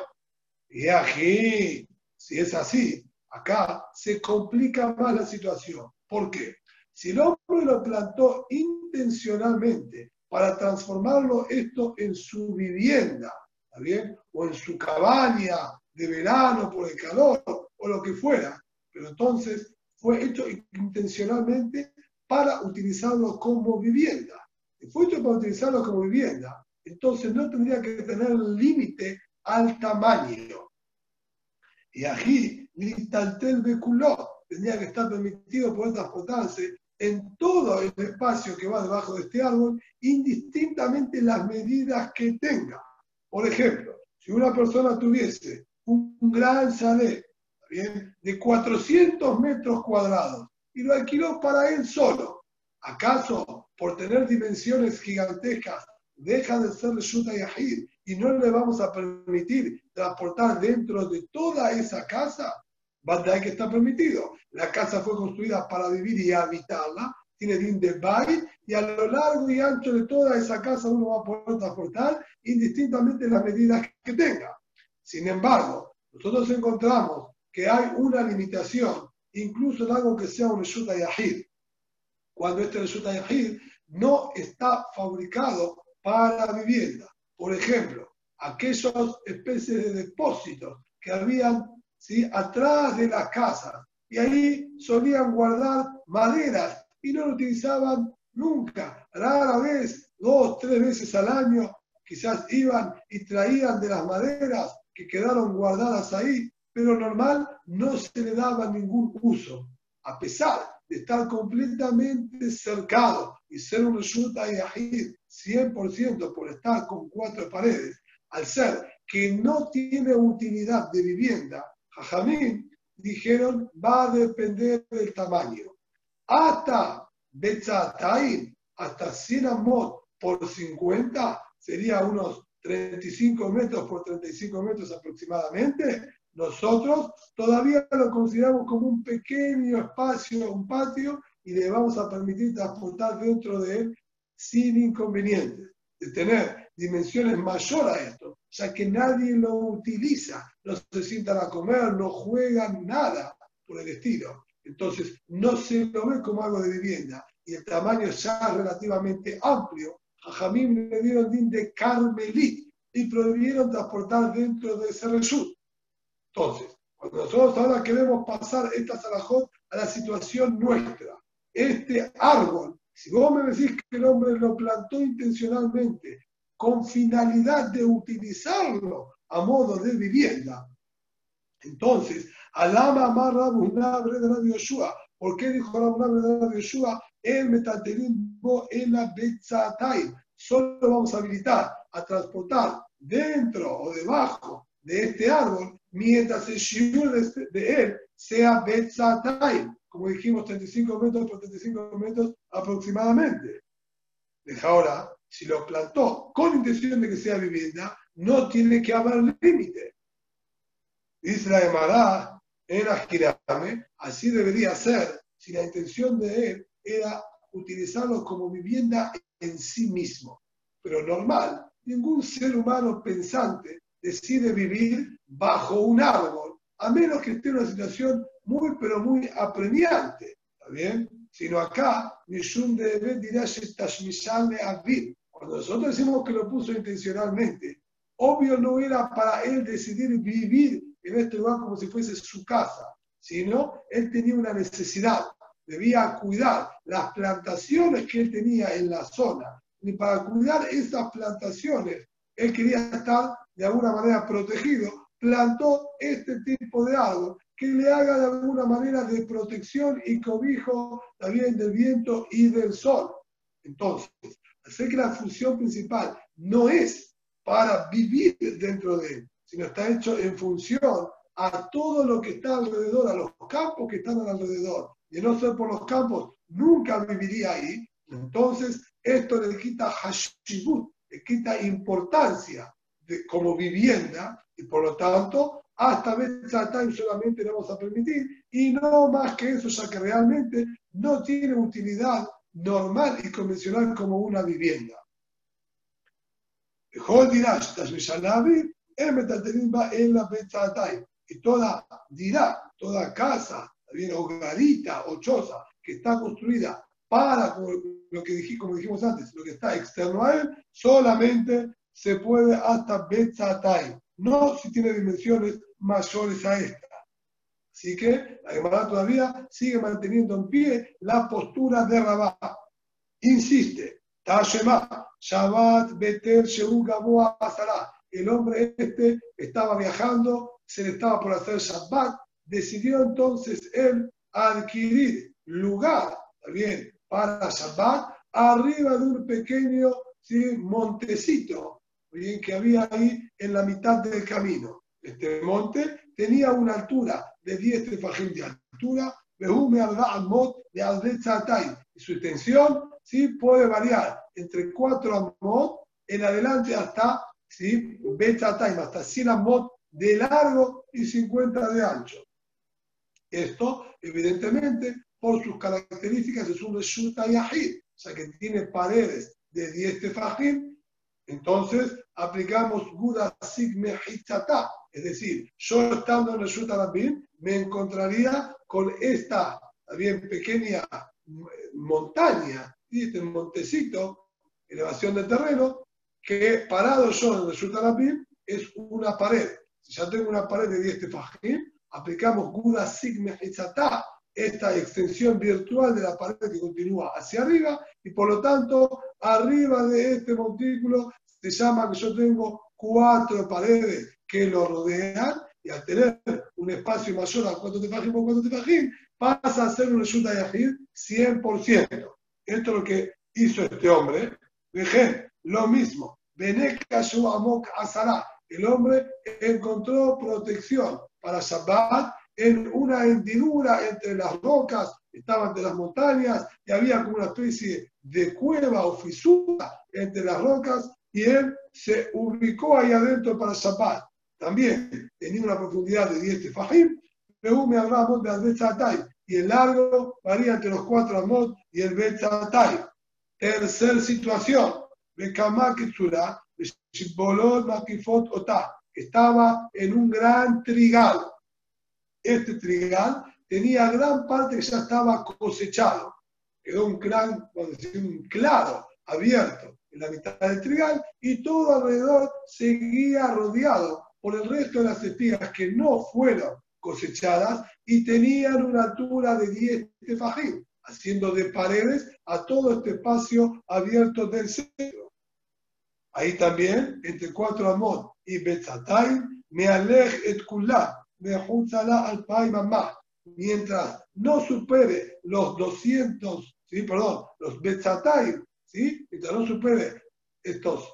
Y aquí, si es así, acá se complica más la situación. ¿Por qué? Si el hombre lo plantó intencionalmente para transformarlo esto en su vivienda ¿está bien? O en su cabaña de verano por el calor, o lo que fuera. Pero entonces fue hecho intencionalmente para utilizarlo como vivienda. Si fue hecho para utilizarlo como vivienda, entonces no tendría que tener límite al tamaño. Y aquí, Litaltel Beculó, tendría que estar permitido poder transportarse en todo el espacio que va debajo de este árbol, indistintamente las medidas que tenga. Por ejemplo, si una persona tuviese un gran chalet de 400 metros cuadrados y lo alquiló para él solo, ¿acaso por tener dimensiones gigantescas deja de ser Shuta Yahid y no le vamos a permitir transportar dentro de toda esa casa? Bandai que está permitido. La casa fue construida para vivir y habitarla, tiene din de y a lo largo y ancho de toda esa casa uno va a poder transportar indistintamente las medidas que tenga. Sin embargo, nosotros encontramos que hay una limitación, incluso en algo que sea un Reshuta Yahid. Cuando este Reshuta Yahid no está fabricado para vivienda. Por ejemplo, aquellas especies de depósitos que habían atrás de la casa y ahí solían guardar maderas y no lo utilizaban nunca. Rara vez, dos, tres veces al año, quizás iban y traían de las maderas que quedaron guardadas ahí, pero normal no se le daba ningún uso, a pesar de estar completamente cercado y ser un Reshuta Yahid 100% por estar con cuatro paredes, al ser que no tiene utilidad de vivienda, Jajamín dijeron va a depender del tamaño. Hasta Betzataim, hasta 100 amot por 50, sería unos 35 metros por 35 metros aproximadamente. Nosotros todavía lo consideramos como un pequeño espacio, un patio, y le vamos a permitir transportar dentro de él sin inconvenientes. De tener dimensiones mayores a esto, ya que nadie lo utiliza, no se sientan a comer, no juegan nada por el estilo. Entonces, no se lo ve como algo de vivienda y el tamaño ya es relativamente amplio. A Jamín le dieron din de Carmelit y prohibieron transportar dentro de ese reshut. Entonces, cuando nosotros ahora queremos pasar esta Salahot a la situación nuestra, este árbol, si vos me decís que el hombre lo plantó intencionalmente con finalidad de utilizarlo a modo de vivienda, entonces, Alama Amarra Bunabre de la Yoshua, ¿por qué dijo Bunabre de la Yoshua? El metaterismo en la. Solo vamos a habilitar a transportar dentro o debajo de este árbol mientras el shiur de él sea Betzatai, como dijimos, 35 metros por 35 metros aproximadamente. Deja ahora, si lo plantó con intención de que sea vivienda, no tiene que haber límite. Dice la Emara en Asquirame, así debería ser si la intención de él era utilizarlo como vivienda en sí mismo. Pero normal, ningún ser humano pensante decide vivir bajo un árbol, a menos que esté en una situación muy, pero muy apremiante. ¿Está bien? Sino acá, Mishun debe dirá Cuando nosotros decimos que lo puso intencionalmente, obvio no era para él decidir vivir en este lugar como si fuese su casa, sino él tenía una necesidad, debía cuidar las plantaciones que él tenía en la zona. Y para cuidar esas plantaciones, él quería estar de alguna manera protegido, plantó este tipo de árbol que le haga de alguna manera de protección y cobijo también del viento y del sol. Entonces, hacer que la función principal no es para vivir dentro de él, sino está hecho en función a todo lo que está alrededor, a los campos que están alrededor. Y no ser por los campos, nunca viviría ahí. Entonces, esto le quita hashibut, le quita importancia de, como vivienda y por lo tanto hasta Time solamente le vamos a permitir. Y no más que eso, ya que realmente no tiene utilidad normal y convencional como una vivienda. Y toda dirá, toda casa, bien hogarita o choza que está construida para lo que dijimos, como dijimos antes, lo que está externo a él, solamente se puede hasta Betzatay, no si tiene dimensiones mayores a esta. Así que la Gemara todavía sigue manteniendo en pie la postura de Rabá. Insiste, Tashema, Shabbat, Beter, Sheu, Gaboa, El hombre este estaba viajando, se le estaba por hacer Shabbat, decidió entonces él adquirir lugar, bien, para Shabbat, arriba de un pequeño montecito, bien, que había ahí en la mitad del camino. Este monte tenía una altura de 10 tefajim de altura, y su extensión ¿sí? puede variar entre 4 amot en adelante hasta ¿sí? hasta 100 amot de largo y 50 de ancho. Esto, evidentemente, por sus características, es un Reshuta Yahid, o sea que tiene paredes de 10 tefajim, entonces aplicamos Guda Sigme Hitzata, es decir, yo estando en Reshut Arabim me encontraría con esta bien pequeña montaña, este montecito, elevación de terreno, que parado yo en Reshut Arabim es una pared. Si ya tengo una pared de 10 tefajim, aplicamos Guda Sigme Hitzata, esta extensión virtual de la pared que continúa hacia arriba y por lo tanto arriba de este montículo se llama que yo tengo cuatro paredes que lo rodean y al tener un espacio mayor a cuatro tefajim por cuatro tefajim pasa a ser un resulta yahid 100%. Esto es lo que hizo este hombre. Dejé lo mismo. Amok Azara. El hombre encontró protección para Shabbat en una hendidura entre las rocas, estaban entre las montañas y había como una especie de cueva o fisura entre las rocas y él se ubicó ahí adentro para Shabbat. También tenía una profundidad de 10 tefajim, pero me hablamos de Betzatay y el largo varía entre los cuatro amot y el Betzatay. Tercer situación, Bekamakitsura, Shibolot Makifot Ota, estaba en un gran trigal este trigal tenía gran parte que ya estaba cosechado. Quedó un gran, un claro abierto en la mitad del trigal y todo alrededor seguía rodeado por el resto de las espigas que no fueron cosechadas y tenían una altura de 10 tefajim, haciendo de paredes a todo este espacio abierto del centro. Ahí también, entre cuatro amot y Betzatay, me alej et kulá, al mamá. Mientras no supere los 200, ¿sí? perdón, los Betzatay, ¿sí? mientras no supere estos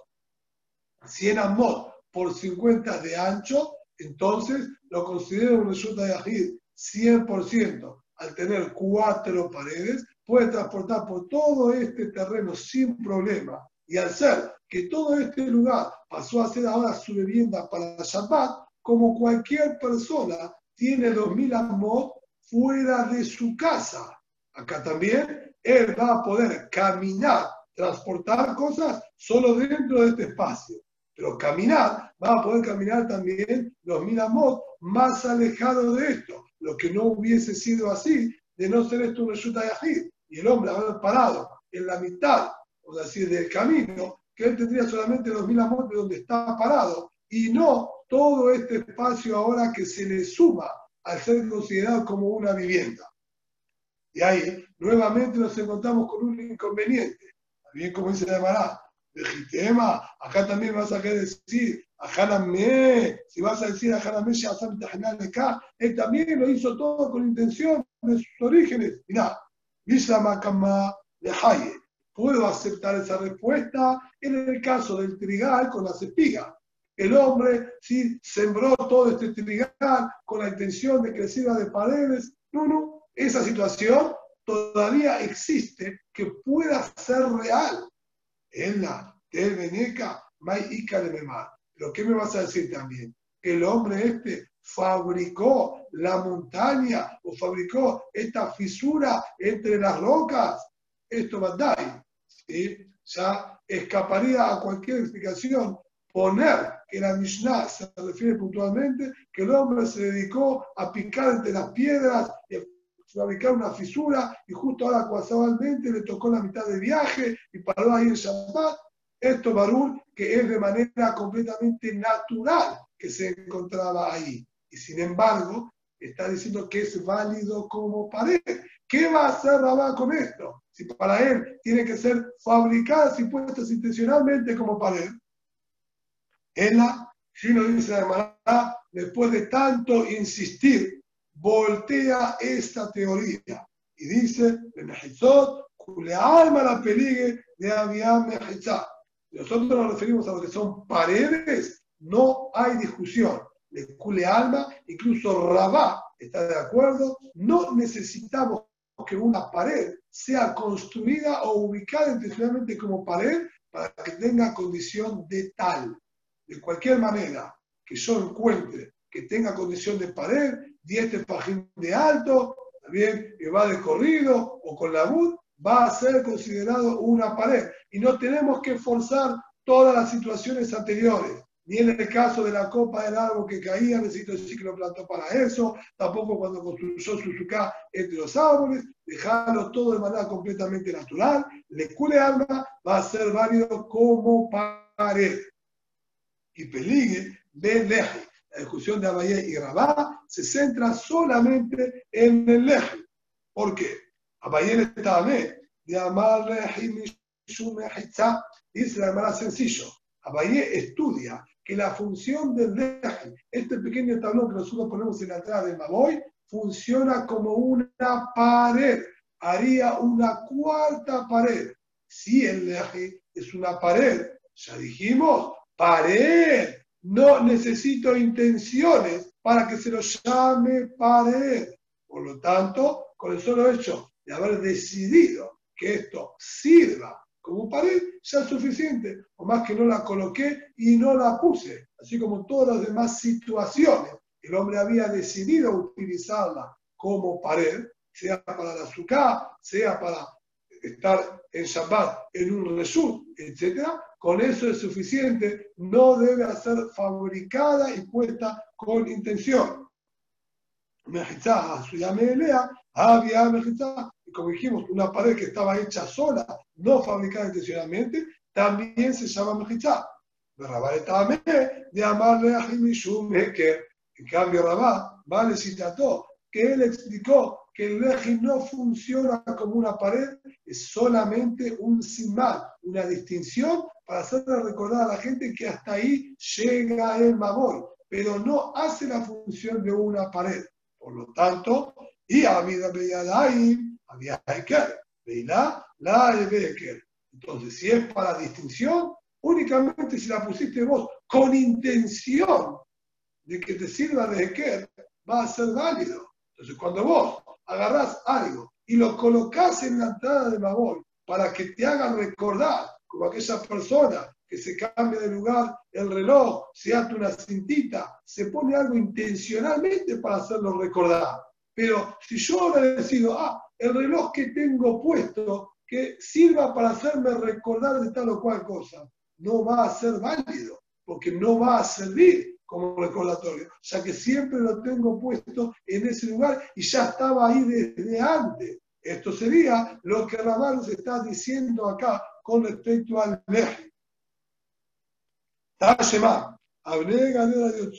100 amot por 50 de ancho, entonces lo considero un resulta de Yahid 100%. Al tener cuatro paredes, puede transportar por todo este terreno sin problema. Y al ser que todo este lugar pasó a ser ahora su vivienda para Shabbat, como cualquier persona tiene 2.000 amot fuera de su casa. Acá también él va a poder caminar, transportar cosas solo dentro de este espacio. Pero caminar, va a poder caminar también los mil amot más alejado de esto. Lo que no hubiese sido así, de no ser esto un resulta. Y el hombre haber parado en la mitad, o decir, del camino, que él tendría solamente los mil amot de donde está parado, y no todo este espacio ahora que se le suma al ser considerado como una vivienda. Y ahí nuevamente nos encontramos con un inconveniente. Bien como dice la Mará, legitema, acá también vas a querer decir, Ajanamé, si vas a decir Ajanamé, de acá, él también lo hizo todo con intención de sus orígenes. Mirá, Makama de Haye. Puedo aceptar esa respuesta en el caso del trigal con las espigas el hombre sí sembró todo este trigal con la intención de que sirva de paredes. No, no, esa situación todavía existe que pueda ser real. En la Mai Ica de. Pero ¿qué me vas a decir también? El hombre este fabricó la montaña o fabricó esta fisura entre las rocas. Esto a ¿sí? Ya escaparía a cualquier explicación poner que la Mishnah se refiere puntualmente que el hombre se dedicó a picar entre las piedras y a fabricar una fisura y justo ahora casualmente le tocó la mitad del viaje y paró ahí en Shabbat. Esto, Barul, que es de manera completamente natural que se encontraba ahí. Y sin embargo, está diciendo que es válido como pared. ¿Qué va a hacer Rabá con esto? Si para él tiene que ser fabricadas y puestas intencionalmente como pared. Ella, si no dice la después de tanto insistir, voltea esta teoría y dice, alma la peligue de Nosotros nos referimos a lo que son paredes, no hay discusión. Le cule alma, incluso Rabá está de acuerdo, no necesitamos que una pared sea construida o ubicada intencionalmente como pared para que tenga condición de tal. De cualquier manera que yo encuentre que tenga condición de pared, 10 páginas de alto, también que va de corrido o con la bud, va a ser considerado una pared. Y no tenemos que forzar todas las situaciones anteriores ni en el caso de la copa del árbol que caía, necesito lo plantó para eso, tampoco cuando construyó su sucá entre los árboles, dejarlo todo de manera completamente natural, le cule va a ser válido como pared. Y peligue, ven leje. La discusión de Abayé y Rabá se centra solamente en el leje. ¿Por qué? Abayé está de amar dice la hermana sencillo. Abayé estudia que la función del leje, este pequeño tablón que nosotros ponemos en la entrada del Maboy, funciona como una pared, haría una cuarta pared. Si el leje es una pared, ya dijimos, pared, no necesito intenciones para que se lo llame pared. Por lo tanto, con el solo hecho de haber decidido que esto sirva como pared, ya es suficiente, o más que no la coloqué y no la puse, así como todas las demás situaciones. El hombre había decidido utilizarla como pared, sea para la azúcar, sea para estar en Shabbat en un resur, etc. Con eso es suficiente, no debe ser fabricada y puesta con intención. Había y como dijimos, una pared que estaba hecha sola, no fabricada intencionalmente, también se llama Mejizá. De amarle a que en cambio Rabá, vale citó, que él explicó que el leji no funciona como una pared, es solamente un simbal, una distinción para hacerle recordar a la gente que hasta ahí llega el maboy, pero no hace la función de una pared. Por lo tanto, y a vida ahí había Heker, Veilá, la Beker. Entonces, si es para distinción, únicamente si la pusiste vos con intención de que te sirva de Heker, va a ser válido. Entonces, cuando vos agarrás algo y lo colocas en la entrada de Mabol para que te hagan recordar, como aquella persona que se cambia de lugar el reloj, se ata una cintita, se pone algo intencionalmente para hacerlo recordar. Pero si yo ahora decido, ah, el reloj que tengo puesto, que sirva para hacerme recordar de tal o cual cosa, no va a ser válido, porque no va a servir como recordatorio, ya que siempre lo tengo puesto en ese lugar y ya estaba ahí desde antes. Esto sería lo que Ramán se está diciendo acá con respecto al leje. Tashema, Abnega de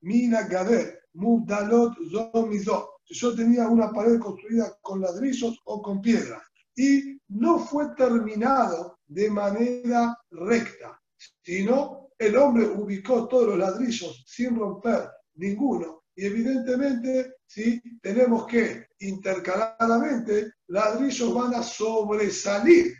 Mina Gader, Mudalot Zomizot si yo tenía una pared construida con ladrillos o con piedras y no fue terminado de manera recta, sino el hombre ubicó todos los ladrillos sin romper ninguno. Y evidentemente, si tenemos que intercaladamente, ladrillos van a sobresalir.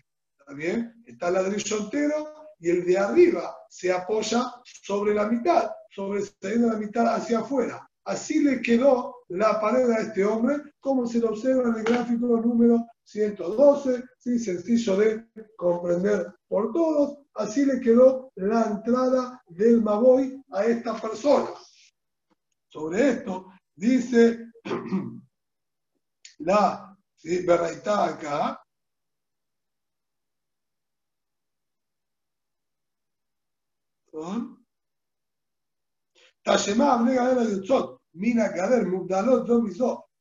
¿Está bien? Está el ladrillo entero y el de arriba se apoya sobre la mitad, sobresaliendo la mitad hacia afuera. Así le quedó la pared a este hombre, como se lo observa en el gráfico número 112, ¿sí? sencillo de comprender por todos. Así le quedó la entrada del Maboy a esta persona. Sobre esto dice la ¿sí? acá. Tashema la Yutzot, Mina Gader, Mugdalot,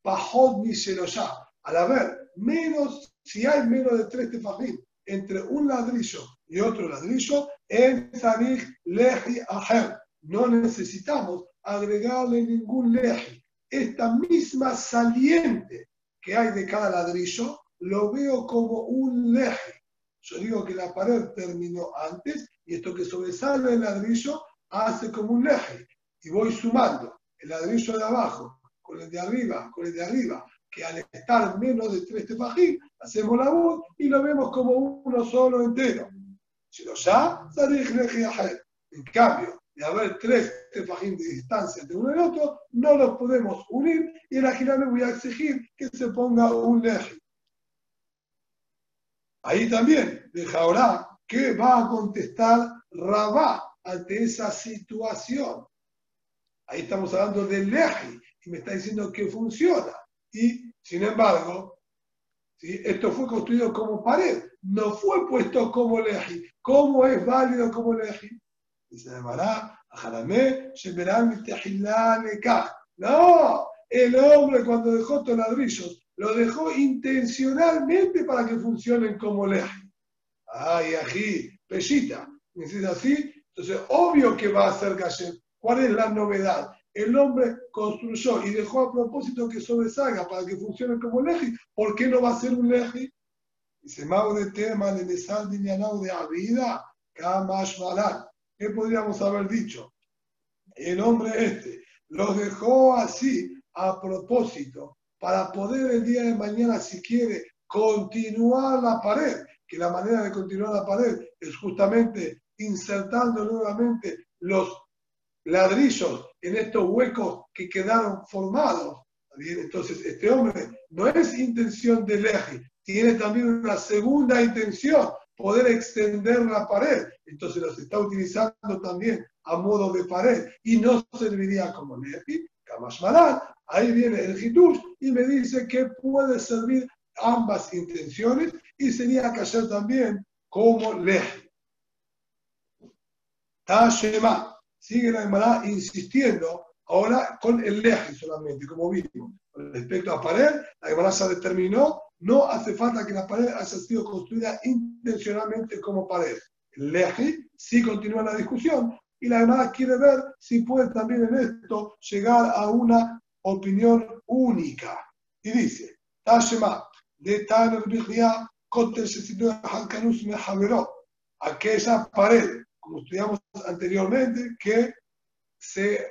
Pajot, Mishelosha. Al haber menos, si hay menos de tres tefajim entre un ladrillo y otro ladrillo, en Sarich Leji Aher. No necesitamos agregarle ningún leji. Esta misma saliente que hay de cada ladrillo, lo veo como un leji. Yo digo que la pared terminó antes y esto que sobresale el ladrillo hace como un leji. Y voy sumando el ladrillo de abajo con el de arriba, con el de arriba, que al estar menos de tres tefajín, hacemos la voz y lo vemos como uno solo entero. Si lo ya, en cambio, de haber tres tefajín de distancia entre uno y otro, no los podemos unir y en la le voy a exigir que se ponga un leji. Ahí también, deja ahora que va a contestar Rabá ante esa situación. Ahí estamos hablando del leji y me está diciendo que funciona. Y, sin embargo, esto fue construido como pared, no fue puesto como leji. ¿Cómo es válido como leji? Dice Mará, no, el hombre cuando dejó estos ladrillos, lo dejó intencionalmente para que funcionen como leji. Ay, ají, pellita. ¿Me así? Entonces, obvio que va a ser Gashem. ¿Cuál es la novedad? el hombre construyó y dejó a propósito que sobresalga para que funcione como leji, ¿por qué no va a ser un leji? Dice, Mau de tema de Nesal de de Avida, Kamash ¿Qué podríamos haber dicho? El hombre este lo dejó así a propósito para poder el día de mañana, si quiere, continuar la pared, que la manera de continuar la pared es justamente insertando nuevamente los ladrillos en estos huecos que quedaron formados. Entonces, este hombre no es intención de leji, tiene también una segunda intención, poder extender la pared. Entonces, los está utilizando también a modo de pared y no serviría como leji. Kamashmaran, ahí viene el hitush y me dice que puede servir ambas intenciones y sería callar también como leji. Tashema. Sigue la Gemara insistiendo ahora con el leje solamente, como vimos. Respecto a pared, la Gemara se determinó, no hace falta que la pared haya sido construida intencionalmente como pared. El leje sí continúa la discusión y la Gemara quiere ver si puede también en esto llegar a una opinión única. Y dice, Tashema, de Taner Bihya, aquella pared como estudiamos anteriormente, que se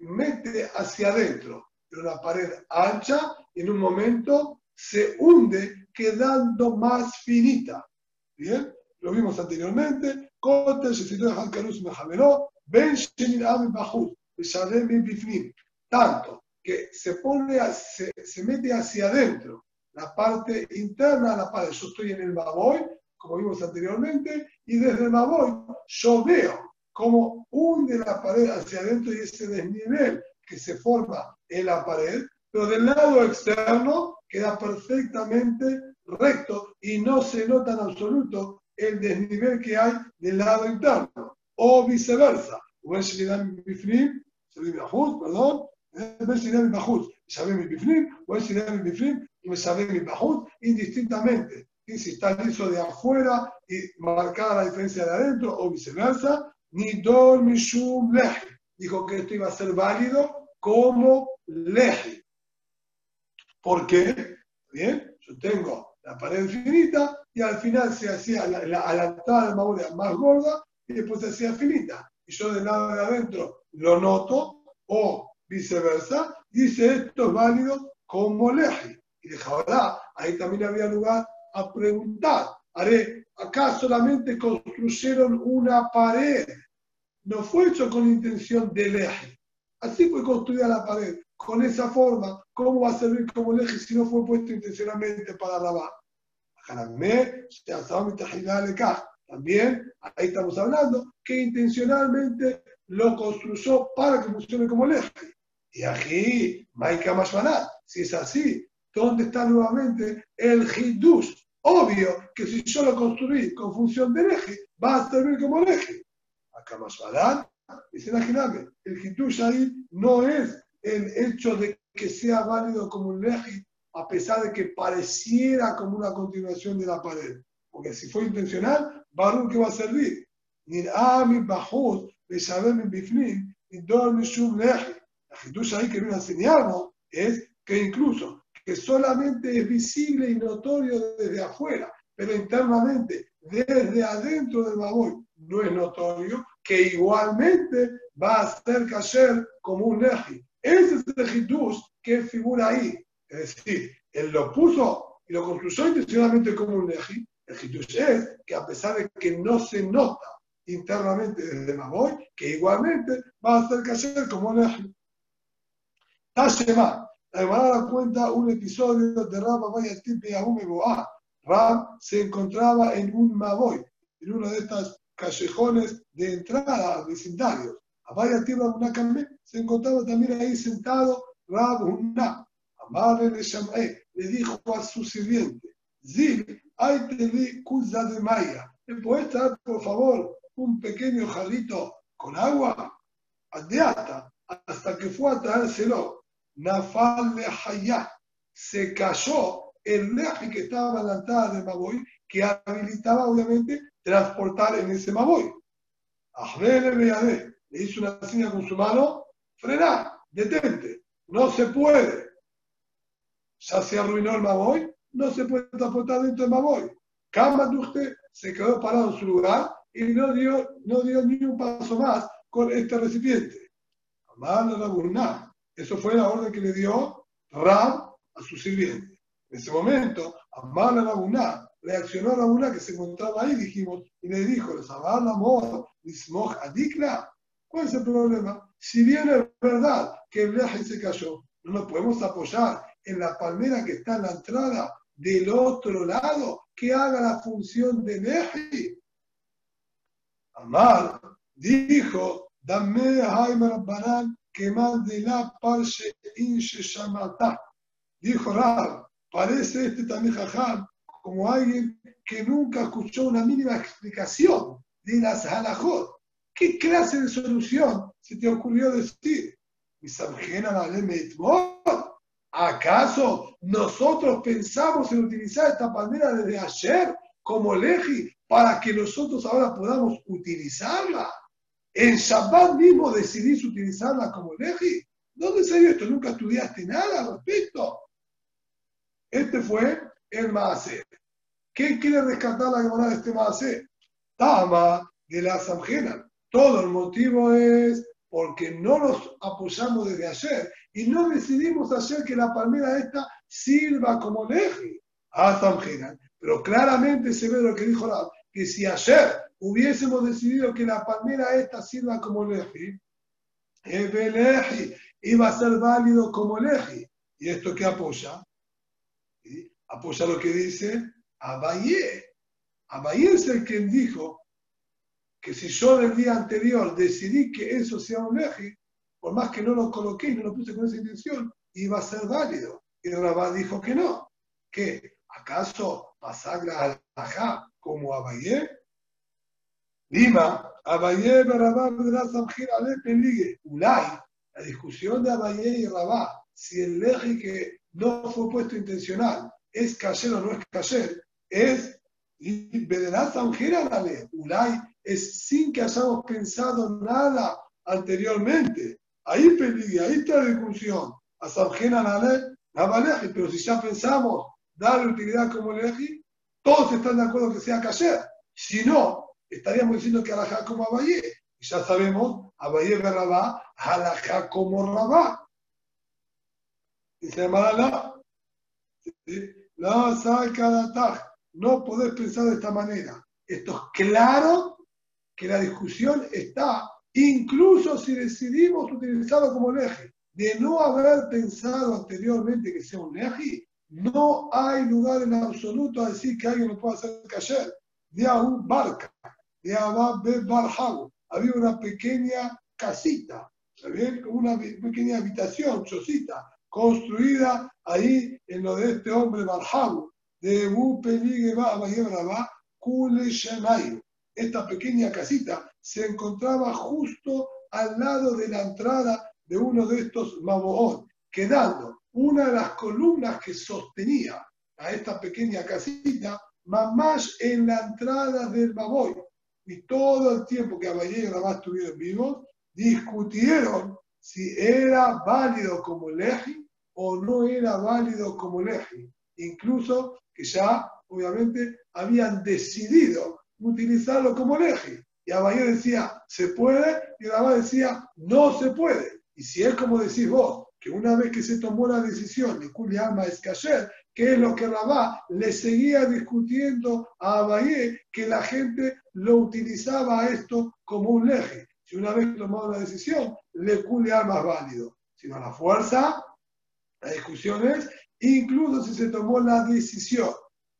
mete hacia adentro de una pared ancha en un momento se hunde quedando más finita. Bien, lo vimos anteriormente. Tanto que se pone, se, se mete hacia adentro la parte interna, la pared. Yo estoy en el baboy como vimos anteriormente, y desde el Maboy yo veo cómo hunde la pared hacia adentro y ese desnivel que se forma en la pared, pero del lado externo queda perfectamente recto y no se nota en absoluto el desnivel que hay del lado interno, o viceversa. perdón, indistintamente si está liso de afuera y marcada la diferencia de adentro o viceversa, ni dor mishum leji. Dijo que esto iba a ser válido como leji. ¿Por qué? Bien, yo tengo la pared finita y al final se hacía la, la, entrada de más gorda y después se hacía finita. Y yo del lado de adentro lo noto o viceversa, dice esto es válido como leji. Y de ahora ahí también había lugar a preguntar, haré, acá solamente construyeron una pared, no fue hecho con intención de eje. Así fue construida la pared, con esa forma, ¿cómo va a servir como eje si no fue puesto intencionalmente para lavar? También, ahí estamos hablando, que intencionalmente lo construyó para que funcione como eje. Y aquí, Maika Mashmaná, si es así, ¿dónde está nuevamente el Hidush? Obvio que si yo lo construí con función de eje, va a servir como eje. Acá más dice imagínate, el Hitush ahí no es el hecho de que sea válido como un eje, a pesar de que pareciera como una continuación de la pared. porque si fue intencional, Baruch que va a servir. Ni Ami Bajut, Beshabem Bifnim, y Dormi Shum Leji. La Hidush ahí que viene a enseñarnos es que incluso que solamente es visible y notorio desde afuera, pero internamente, desde adentro del Maboy, no es notorio, que igualmente va a ser kasher como un leji. Ese es el Hidush que figura ahí. Es decir, él lo puso y lo construyó intencionalmente como un leji. El Hidush es que a pesar de que no se nota internamente desde Maboy, que igualmente va a ser kasher como un leji. Tashema, la Gemara cuenta un episodio de Rab Vaya Ahume Boa. Rab se encontraba en un Maboy, en uno de estos callejones de entrada a vecindarios. Abaya Tipe Ahume se encontraba también ahí sentado Rab Unna. Amare le llamé, le dijo a su sirviente, Zil, ay te vi cuza de Maya. ¿Me puedes dar, por favor, un pequeño jarrito con agua? Adeata, hasta que fue a traérselo. Nafal Hayá, se cayó el leje que estaba en la entrada de Maboy, que habilitaba obviamente transportar en ese Maboy. le hizo una señal con su mano, frena, detente, no se puede. Ya se arruinó el Maboy, no se puede transportar dentro del Maboy. usted se quedó parado en su lugar y no dio, no dio ni un paso más con este recipiente. Amar la eso fue la orden que le dio Ram a su sirviente. En ese momento, Amar Rabuná reaccionó a Rabuná que se encontraba ahí, dijimos, y le dijo, les amor, adikla. ¿Cuál es el problema? Si bien es verdad que el viaje se cayó, no nos podemos apoyar en la palmera que está en la entrada del otro lado que haga la función de Neji. Amar dijo, dame a Jaime Rabbanán que de la parche inche shamata. Dijo Rab, parece este también jajam como alguien que nunca escuchó una mínima explicación de las halajot. ¿Qué clase de solución se te ocurrió decir? ¿Acaso nosotros pensamos en utilizar esta palmera desde ayer como leji para que nosotros ahora podamos utilizarla? En Shabbat mismo decidís utilizarla como leji. ¿Dónde salió esto? Nunca estudiaste nada al respecto. Este fue el Maase. ¿Qué quiere rescatar la Gemara de este Maase? Tama de la Samjena. Todo el motivo es porque no nos apoyamos desde ayer y no decidimos hacer que la palmera esta sirva como leji a Samjena. Pero claramente se ve lo que dijo la, que si ayer hubiésemos decidido que la palmera esta sirva como leji, leji iba a ser válido como leji. ¿Y esto qué apoya? Apoya lo que dice Abayé. Abayé es el quien dijo que si yo el día anterior decidí que eso sea un leji, por más que no lo coloqué y no lo puse con esa intención, iba a ser válido. Y Rabá dijo que no. ¿Que acaso pasar la alajá como Abayé? Lima, Abayé y Rabá Pelige. Ulay, la discusión de Abayé y Rabá, si el leji que no fue puesto intencional es cayer o no es cayer, es Ulay, es sin que hayamos pensado nada anteriormente. Ahí Pelige, ahí está la discusión. A Samjera Nale, pero si ya pensamos darle utilidad como leji, todos están de acuerdo que sea cayer. Si no, estaríamos diciendo que alajá como Abayé. Y ya sabemos, Abayé ve Rabá, alajá como Rabá. Dice Marala, no saca no podés pensar de esta manera. Esto es claro que la discusión está, incluso si decidimos utilizarlo como eje, de no haber pensado anteriormente que sea un eje, no hay lugar en absoluto a decir que alguien lo pueda hacer cayer. De un barca, de Había una pequeña casita, ¿sabes? Una pequeña habitación, chocita, construida ahí en lo de este hombre Barhabu, de Kule Esta pequeña casita se encontraba justo al lado de la entrada de uno de estos Mamoón, quedando una de las columnas que sostenía a esta pequeña casita mamás en la entrada del Baboy. Y todo el tiempo que Abayé y Rabá estuvieron vivos, discutieron si era válido como leji o no era válido como leji. Incluso que ya, obviamente, habían decidido utilizarlo como leji. Y Abayé decía, se puede, y Rabá decía, no se puede. Y si es como decís vos, que una vez que se tomó la decisión de Kuli Alma Escayer, que es lo que Rabá le seguía discutiendo a Abayé, que la gente lo utilizaba esto como un leje. Si una vez tomado la decisión, le Kuli Alma es válido. Si no a la fuerza, la discusión es, incluso si se tomó la decisión.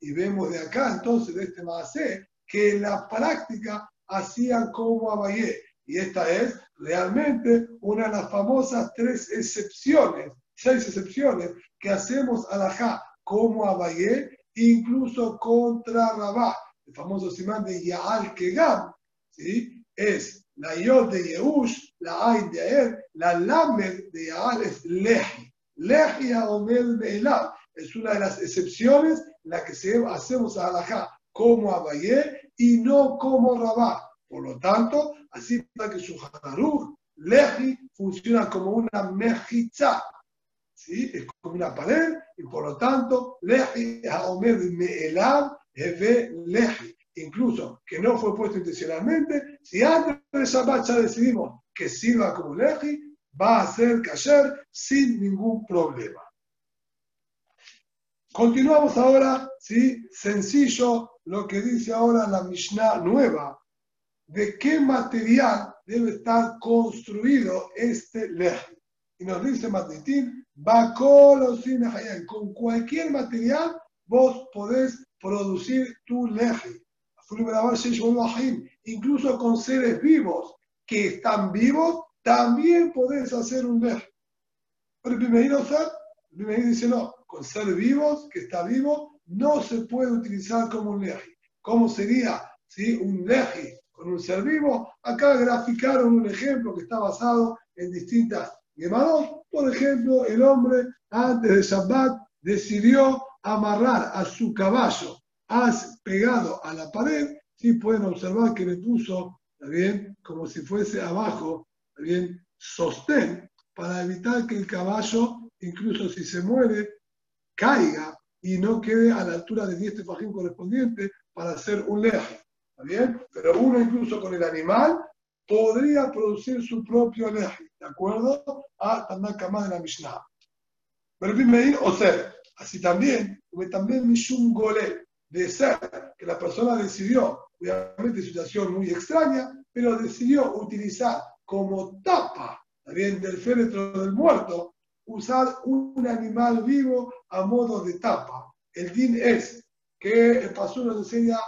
Y vemos de acá, entonces, de este Maasé, que en la práctica hacían como Abayé. Y esta es realmente una de las famosas tres excepciones, seis excepciones que hacemos a la Ja como Abayé, incluso contra Rabá. El famoso simán de Yaal Kegam, ¿sí? es la Yod de Yehush, la Ain de Aer, la Lamed de Yaal es Lehi. Lehi Omer Meilab es una de las excepciones en la que hacemos a Ja como Abayé y no como Rabá. Por lo tanto, así para que su Haruch, Lehi, funciona como una mejitza, ¿sí? Es como una pared y por lo tanto, Lehi Haomer Me'elav Eve Lehi. Incluso que no fue puesto intencionalmente, si antes de Shabbat ya decidimos que sirva como Lehi, va a ser kasher sin ningún problema. Continuamos ahora, ¿sí? Sencillo lo que dice ahora la Mishnah nueva, de qué material debe estar construido este leje. Y nos dice Matitín, con cualquier material vos podés producir tu leje. Incluso con seres vivos que están vivos, también podés hacer un leje. Pero el primero dice no, con seres vivos, que está vivo, no se puede utilizar como un leje. ¿Cómo sería ¿sí? un leje con un ser vivo. Acá graficaron un ejemplo que está basado en distintas Gemados. Por ejemplo, el hombre antes de Shabbat decidió amarrar a su caballo has pegado a la pared. Sí pueden observar que le puso, bien? Como si fuese abajo, bien? Sostén para evitar que el caballo, incluso si se muere, caiga y no quede a la altura de 10 tefajín correspondiente para hacer un leje bien? Pero uno incluso con el animal podría producir su propio leje, ¿de acuerdo? A Tanakama de la Mishnah. Pero medir o ser, así también, también Mishum Gole, de ser, que la persona decidió, obviamente situación muy extraña, pero decidió utilizar como tapa, también del féretro del muerto, usar un animal vivo a modo de tapa. El din es que el pastor nos enseña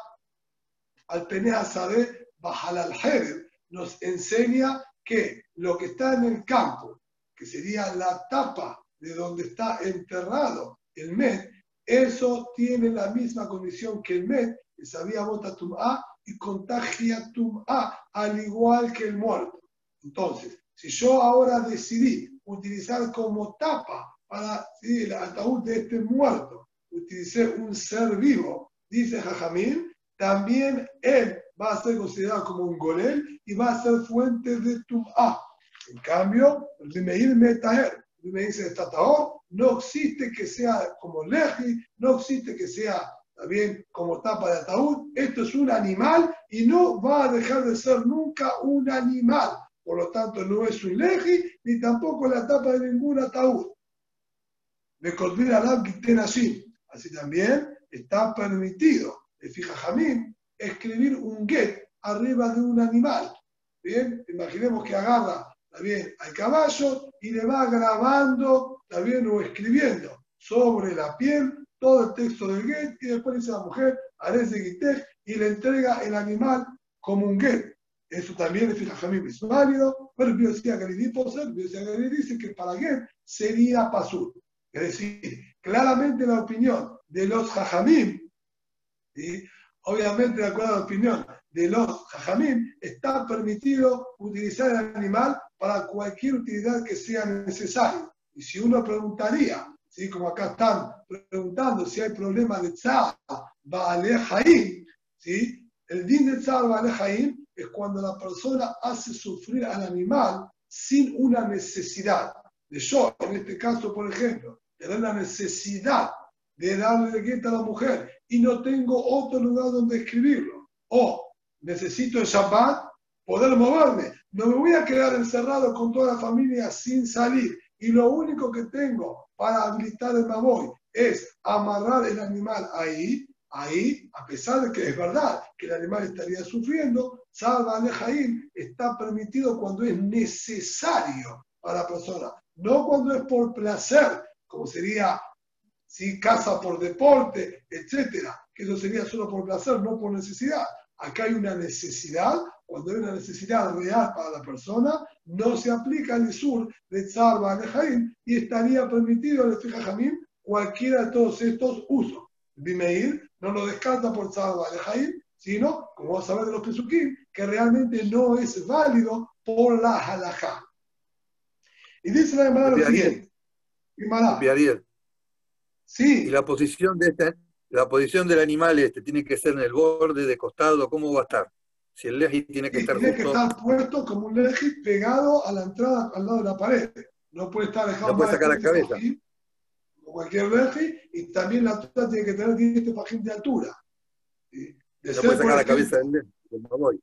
al Penea Sade al Jerez, nos enseña que lo que está en el campo, que sería la tapa de donde está enterrado el Met, eso tiene la misma condición que el Met, que sabía bota A y contagia A al igual que el muerto. Entonces, si yo ahora decidí utilizar como tapa para el ataúd de este muerto, utilicé un ser vivo, dice Jajamín, también él va a ser considerado como un golel y va a ser fuente de A. En cambio, el Dimeir Metaher, el me dice Tataor, no existe que sea como leji, no existe que sea también como tapa de ataúd. Esto es un animal y no va a dejar de ser nunca un animal. Por lo tanto, no es un leji ni tampoco la tapa de ningún ataúd. Me la así. Así también está permitido fija Jamín, escribir un get arriba de un animal. Bien, imaginemos que agarra también al caballo y le va grabando también o escribiendo sobre la piel todo el texto del get y después dice a la mujer, ese Gitej y le entrega el animal como un get. Eso también es fija Jamín es válido, pero el Biosía el dice que para get sería pasur. Es decir, claramente la opinión de los Jajamim Obviamente, de acuerdo a la opinión de los jajamim, está permitido utilizar el animal para cualquier utilidad que sea necesaria. Y si uno preguntaría ¿sí? como acá están preguntando si hay problema de tzar, Baale Jaim, ¿sí? el din de tzar Baale Jaim es cuando la persona hace sufrir al animal sin una necesidad. De yo, en este caso, por ejemplo, tener la necesidad de darle gueta a la mujer y no tengo otro lugar donde escribirlo. O necesito el Shabbat poder moverme. No me voy a quedar encerrado con toda la familia sin salir. Y lo único que tengo para habilitar el Maboy es amarrar el animal ahí. Ahí, a pesar de que es verdad que el animal estaría sufriendo, Salva Alejaim está permitido cuando es necesario para la persona, no cuando es por placer, como sería si casa por deporte, etcétera, que eso sería solo por placer, no por necesidad. Acá hay una necesidad, cuando hay una necesidad real para la persona, no se aplica el Isur de Tzarba Alejaim y estaría permitido el Jamim cualquiera de todos estos usos. Bimeir no lo descarta por Tzarba Alejaim, sino, como vamos a ver de los Pesukim, que realmente no es válido por la halajá. Y dice la hermana lo siguiente. Sí. Y la posición de este, la posición del animal este tiene que ser en el borde, de costado, ¿cómo va a estar? Si el leji tiene que estar tiene que estar puesto como un leji pegado a la entrada al lado de la pared. No puede estar dejado no puede sacar la cabeza. como cualquier leji, y también la altura tiene que tener 10 fajín de altura. De no puede sacar la cabeza del leji,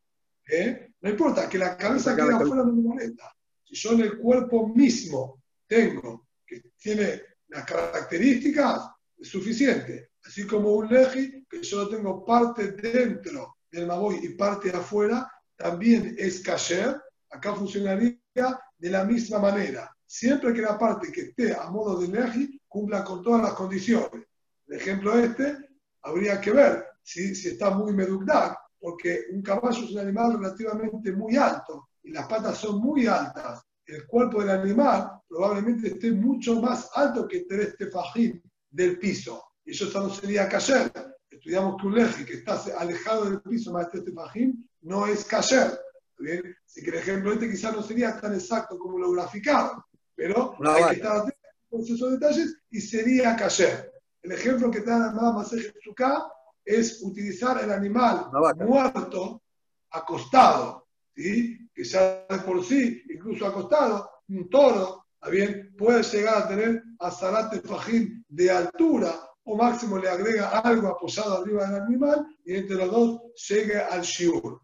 ¿Eh? No importa, que la cabeza quede afuera no me molesta. Si yo en el cuerpo mismo tengo, que tiene las características, es suficiente. Así como un leji, que yo tengo parte dentro del maboy y parte afuera, también es kasher. Acá funcionaría de la misma manera. Siempre que la parte que esté a modo de leji cumpla con todas las condiciones. El ejemplo este, habría que ver si, si está muy medugdak, porque un caballo es un animal relativamente muy alto y las patas son muy altas. El cuerpo del animal probablemente esté mucho más alto que tres tefajín del piso. Y eso no sería cayer. Estudiamos que un leji que está alejado del piso más de tres tefajín no es cayer. ¿Bien? Así que el ejemplo este quizás no sería tan exacto como lo graficado, pero hay que estar atentos a esos detalles y sería cayer. El ejemplo que te da más Suká es utilizar el animal muerto acostado, ¿sí? Que ya de por sí, incluso acostado, un toro, bien, puede llegar a tener a Zarate Fajín de altura o máximo le agrega algo apoyado arriba del animal y entre los dos llegue al Shiur.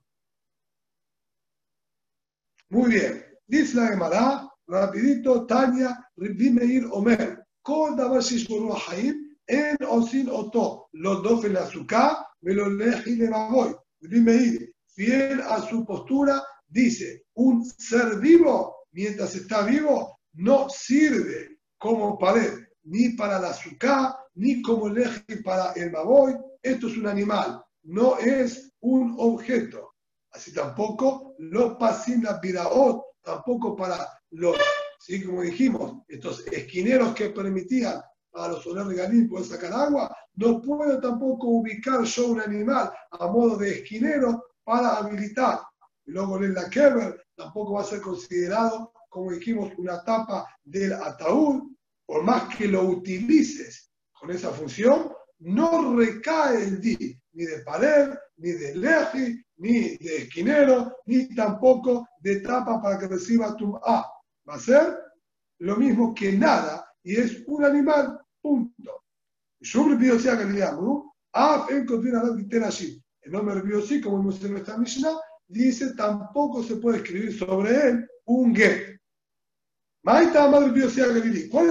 Muy bien, dice la Gemara, rapidito, Tania, Meir Omer, Kol Dabar Shishboru Haim, En Osin Oto, los dos en la azúcar, me lo leí de Magoy, Meir, fiel a su postura, dice, un ser vivo, mientras está vivo, no sirve como pared ni para la azúcar, ni como eje para el baboy. Esto es un animal, no es un objeto. Así tampoco los pasim la tampoco para los, ¿sí? como dijimos, estos esquineros que permitían a los solar de Galín poder sacar agua, no puedo tampoco ubicar yo un animal a modo de esquinero para habilitar. Y luego en la Keber tampoco va a ser considerado como dijimos, una tapa del ataúd, por más que lo utilices con esa función, no recae el di, ni de pared, ni de leji, ni de esquinero, ni tampoco de tapa para que reciba tu A. Va a ser lo mismo que nada, y es un animal, punto. El nombre biosí, como vimos en nuestra Mishnah, dice tampoco se puede escribir sobre él un get. ¿Cuál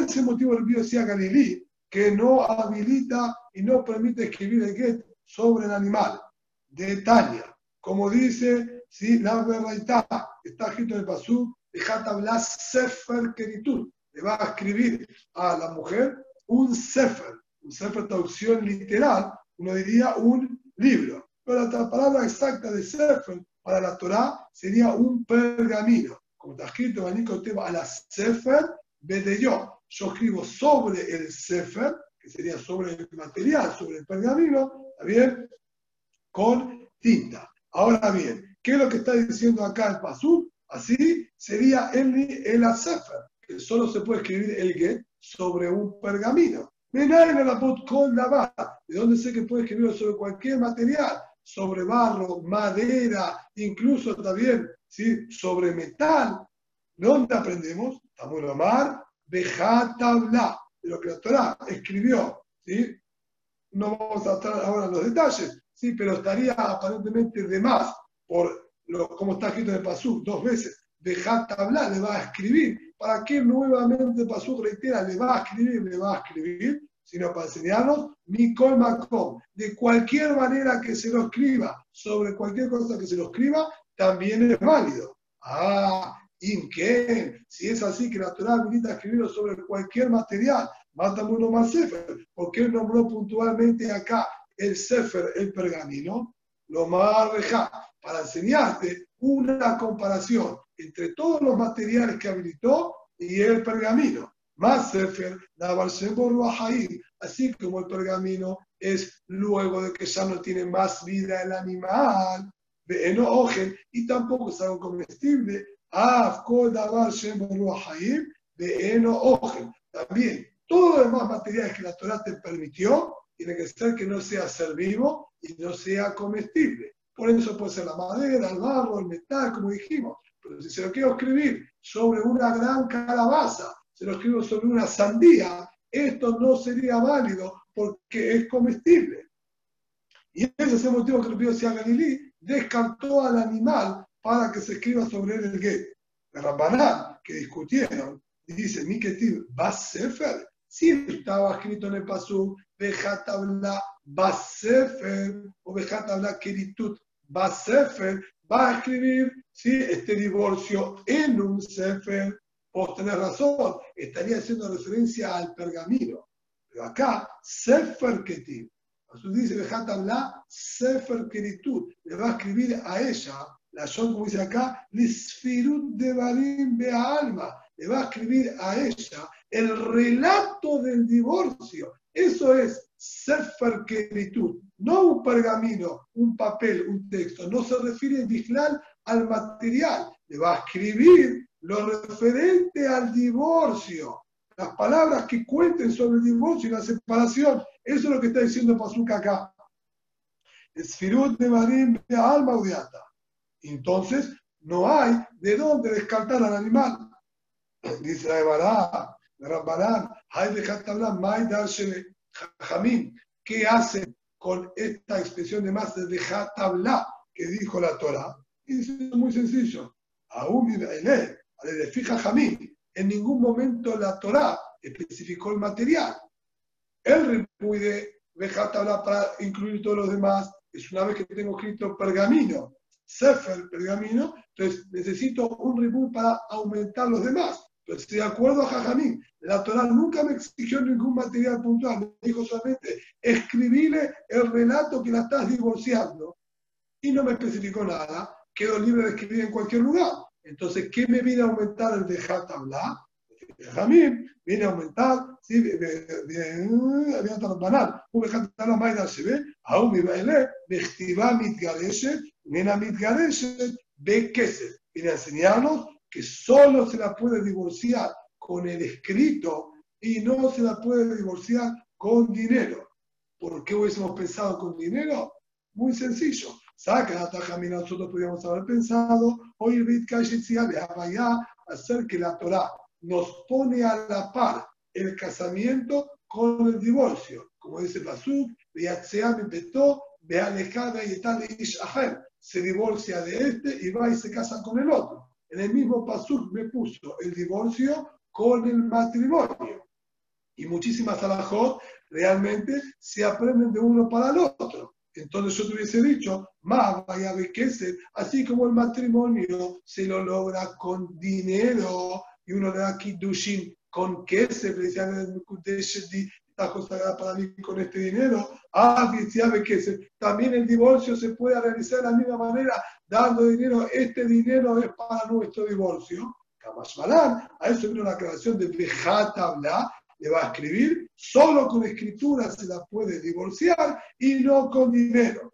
es el motivo del Biosía Galilí que no habilita y no permite escribir el get sobre el animal? De Tania, como dice, si la verdad está escrito en el Pasú, dejate hablar Sefer Keritud. Le va a escribir a la mujer un Sefer, un Sefer traducción literal, uno diría un libro. Pero la palabra exacta de Sefer para la Torah sería un pergamino como está escrito en a la Sefer, de yo. Yo escribo sobre el Sefer, que sería sobre el material, sobre el pergamino, ¿está bien? Con tinta. Ahora bien, ¿qué es lo que está diciendo acá el Pasú? Así sería el, el Sefer. que solo se puede escribir el get sobre un pergamino. ¿De dónde sé que puede escribirlo sobre cualquier material? Sobre barro, madera, incluso también ¿sí? sobre metal. ¿De dónde aprendemos? Estamos en mar, tabla, de lo que la Torah escribió. ¿sí? No vamos a estar ahora en los detalles, ¿sí? pero estaría aparentemente de más por lo, como está escrito en el dos veces. tabla, le va a escribir. ¿Para qué nuevamente Pasú reitera? Le va a escribir, le va a escribir sino para enseñarnos Mikol Makom. De cualquier manera que se lo escriba, sobre cualquier cosa que se lo escriba, también es válido. Ah, Inken, si es así que la Torah habilita escribirlo sobre cualquier material, mata uno más Sefer. ¿Por qué nombró puntualmente acá el Sefer, el pergamino? Lo más deja para enseñarte una comparación entre todos los materiales que habilitó y el pergamino. Más Sefer, así como el pergamino es luego de que ya no tiene más vida el animal, de y tampoco es algo comestible. También, todos los demás materiales que la Torah te permitió, tiene que ser que no sea ser vivo y no sea comestible. Por eso puede ser la madera, el barro, el metal, como dijimos. Pero si se lo quiero escribir sobre una gran calabaza, se lo escribo sobre una sandía, esto no sería válido porque es comestible. Y ese es el motivo que el río Galilí descartó al animal para que se escriba sobre él el get. El Rabbanán, que discutieron, dice, Miketiv, Basefer, si estaba escrito en el Pasú, Bejatabla Basefer, o Bejatabla Keritut Basefer, va a escribir ¿sí? este divorcio en un Sefer. Vos tenés razón, estaría haciendo referencia al pergamino. Pero acá, Sefer Ketiv, Jesús dice, la Sefer Keritud, le va a escribir a ella, la Shon, como dice acá, Lisfirut de Barim Alma, le va a escribir a ella el relato del divorcio. Eso es Sefer Keritud, no un pergamino, un papel, un texto. No se refiere en al material, le va a escribir lo referente al divorcio las palabras que cuenten sobre el divorcio y la separación. Eso es lo que está diciendo Pazuca acá. Esfirut de Marín de alma odiata. Entonces, no hay de dónde descartar al animal. Dice la Ebará, Rambarán, hay de Darshele, Jamín. ¿Qué hace con esta expresión de más de Jatabla que dijo la Torah? Y dice muy sencillo. Aún le fija Jamín en ningún momento la Torá especificó el material. El repude tabla para incluir todos los demás es una vez que tengo escrito pergamino, Sefer, pergamino, entonces necesito un reboot para aumentar los demás. Entonces, de acuerdo a Jajamín, la Torah nunca me exigió ningún material puntual, me dijo solamente escribirle el relato que la estás divorciando y no me especificó nada, quedo libre de escribir en cualquier lugar. Entonces, ¿qué me viene a aumentar el de Hatabla? Jamim viene a aumentar, ¿sí? había otro banal, un Hatabla Maida se ve, aún mi baile, Bechtiva mitgareshet, Nena mitgareshet, Bekesed. Viene a enseñarnos que solo se la puede divorciar con el escrito y no se la puede divorciar con dinero. ¿Por qué hubiésemos pensado con dinero? Muy sencillo Saca Tajamina, nosotros podríamos haber pensado, hoy el hacer que la Torah nos pone a la par el casamiento con el divorcio. Como dice Pasuk, se divorcia de este y va y se casa con el otro. En el mismo Pasuk me puso el divorcio con el matrimonio. Y muchísimas alajot realmente se aprenden de uno para el otro. Entonces yo te hubiese dicho, más vaya ser así como el matrimonio se lo logra con dinero y uno le da kiddushin con queso, está consagrada para mí con este dinero. Ah, también el divorcio se puede realizar de la misma manera, dando dinero. Este dinero es para nuestro divorcio. A eso viene una aclaración de Bejatabla, le va a escribir, solo con escritura se la puede divorciar y no con dinero.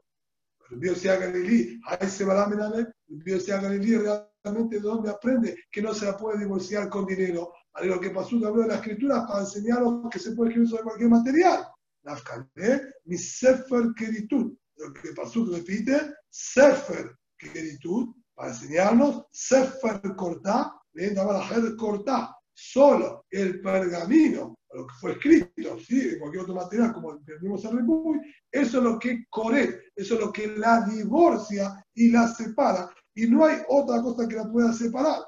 Dios sea Galilí, a ese el Dios sea Galilí realmente de donde aprende que no se la puede divorciar con dinero. a lo que pasó habló de la escritura para enseñarnos que se puede escribir sobre cualquier material. Nafkané, mi Sefer Keritud. Lo que pasó repite, Sefer Keritud, para enseñarnos, Sefer Cortá, le llamar a Cortá, solo el pergamino, lo que fue escrito, ¿sí? de cualquier otro material, como entendimos en Ribuy, eso es lo que corre, eso es lo que la divorcia y la separa. Y no hay otra cosa que la pueda separar.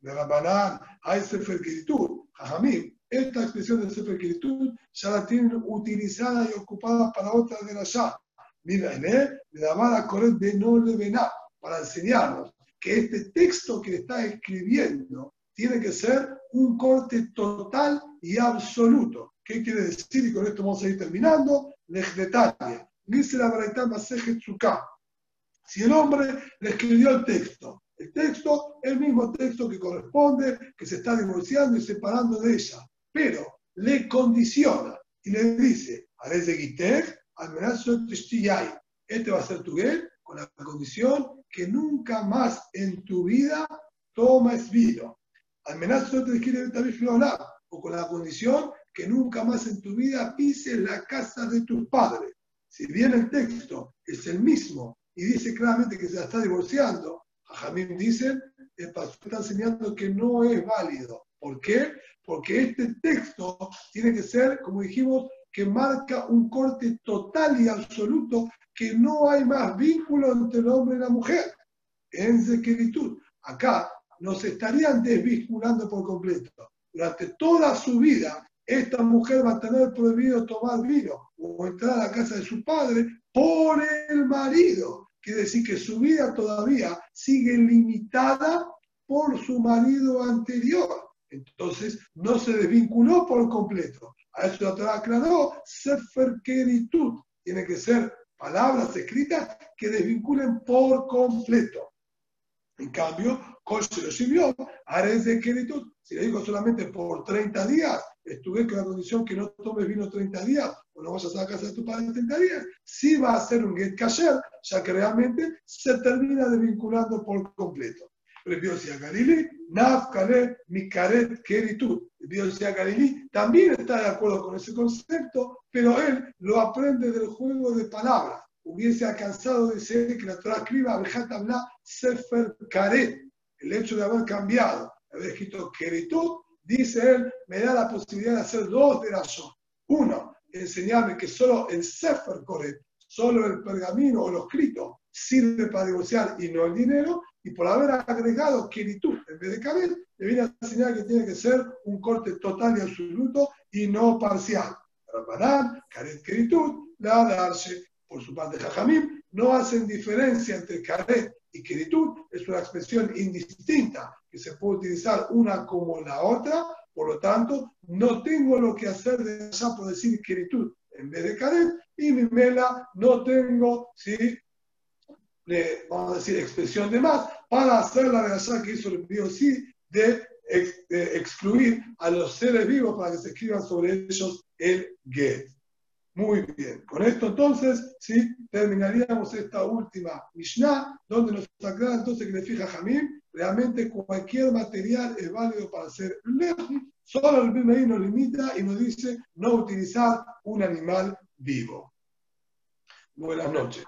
De la banana hay Sefer Kiritud, Jajamim, esta expresión de Sefer Kiritud ya la tienen utilizada y ocupada para otra de la ya. Mira, de la mala correr de no le para enseñarnos que este texto que está escribiendo tiene que ser un corte total y absoluto. ¿Qué quiere decir? Y con esto vamos a ir terminando. Lejdetalia. Dice la Baraitá Si el hombre le escribió el texto, el texto el mismo texto que corresponde, que se está divorciando y separando de ella, pero le condiciona y le dice, este va a ser tu gay con la condición que nunca más en tu vida tomes vino amenazo te quiere o con la condición que nunca más en tu vida pises la casa de tus padres. Si bien el texto es el mismo y dice claramente que se está divorciando, a Jamín dice, el pastor está enseñando que no es válido. ¿Por qué? Porque este texto tiene que ser, como dijimos, que marca un corte total y absoluto, que no hay más vínculo entre el hombre y la mujer. En sequeritud. Acá nos estarían desvinculando por completo. Durante toda su vida, esta mujer va a tener prohibido tomar vino o entrar a la casa de su padre por el marido. Quiere decir que su vida todavía sigue limitada por su marido anterior. Entonces, no se desvinculó por completo. A eso Torah aclaró, Sefer Keritud. Tiene que ser palabras escritas que desvinculen por completo. En cambio, se lo sirvió, es de queritud. Si le digo solamente por 30 días, estuve con la condición que no tomes vino 30 días o no vayas a la casa de tu padre 30 días, sí va a ser un get kasher, ya que realmente se termina desvinculando por completo. El Biosia Galili, Nafkale, Mikaret, Keritud. El Biosia Galili también está de acuerdo con ese concepto, pero él lo aprende del juego de palabras hubiese alcanzado ser que la Torah escriba Sefer Karet, el hecho de haber cambiado, haber escrito Keritud, dice él, me da la posibilidad de hacer dos de las Uno, enseñarme que solo el Sefer Karet, solo el pergamino o lo escrito sirve para negociar y no el dinero, y por haber agregado Keritud en vez de Karet, le viene a enseñar que tiene que ser un corte total y absoluto y no parcial. Rabanán, Karet Keritud, la darse por su parte Jajamim, no hacen diferencia entre Karet y Keritud, es una expresión indistinta que se puede utilizar una como la otra, por lo tanto, no tengo lo que hacer de allá por decir Keritud en vez de Karet, y mi mela no tengo, ¿sí? vamos a decir, expresión de más, para hacer la allá que hizo el envío sí de, de excluir a los seres vivos para que se escriban sobre ellos el get. Muy bien. Con esto entonces, sí, terminaríamos esta última Mishnah, donde nos aclara entonces que le fija Jamín, realmente cualquier material es válido para hacer leji, solo el BMI nos limita y nos dice no utilizar un animal vivo. Buenas noches.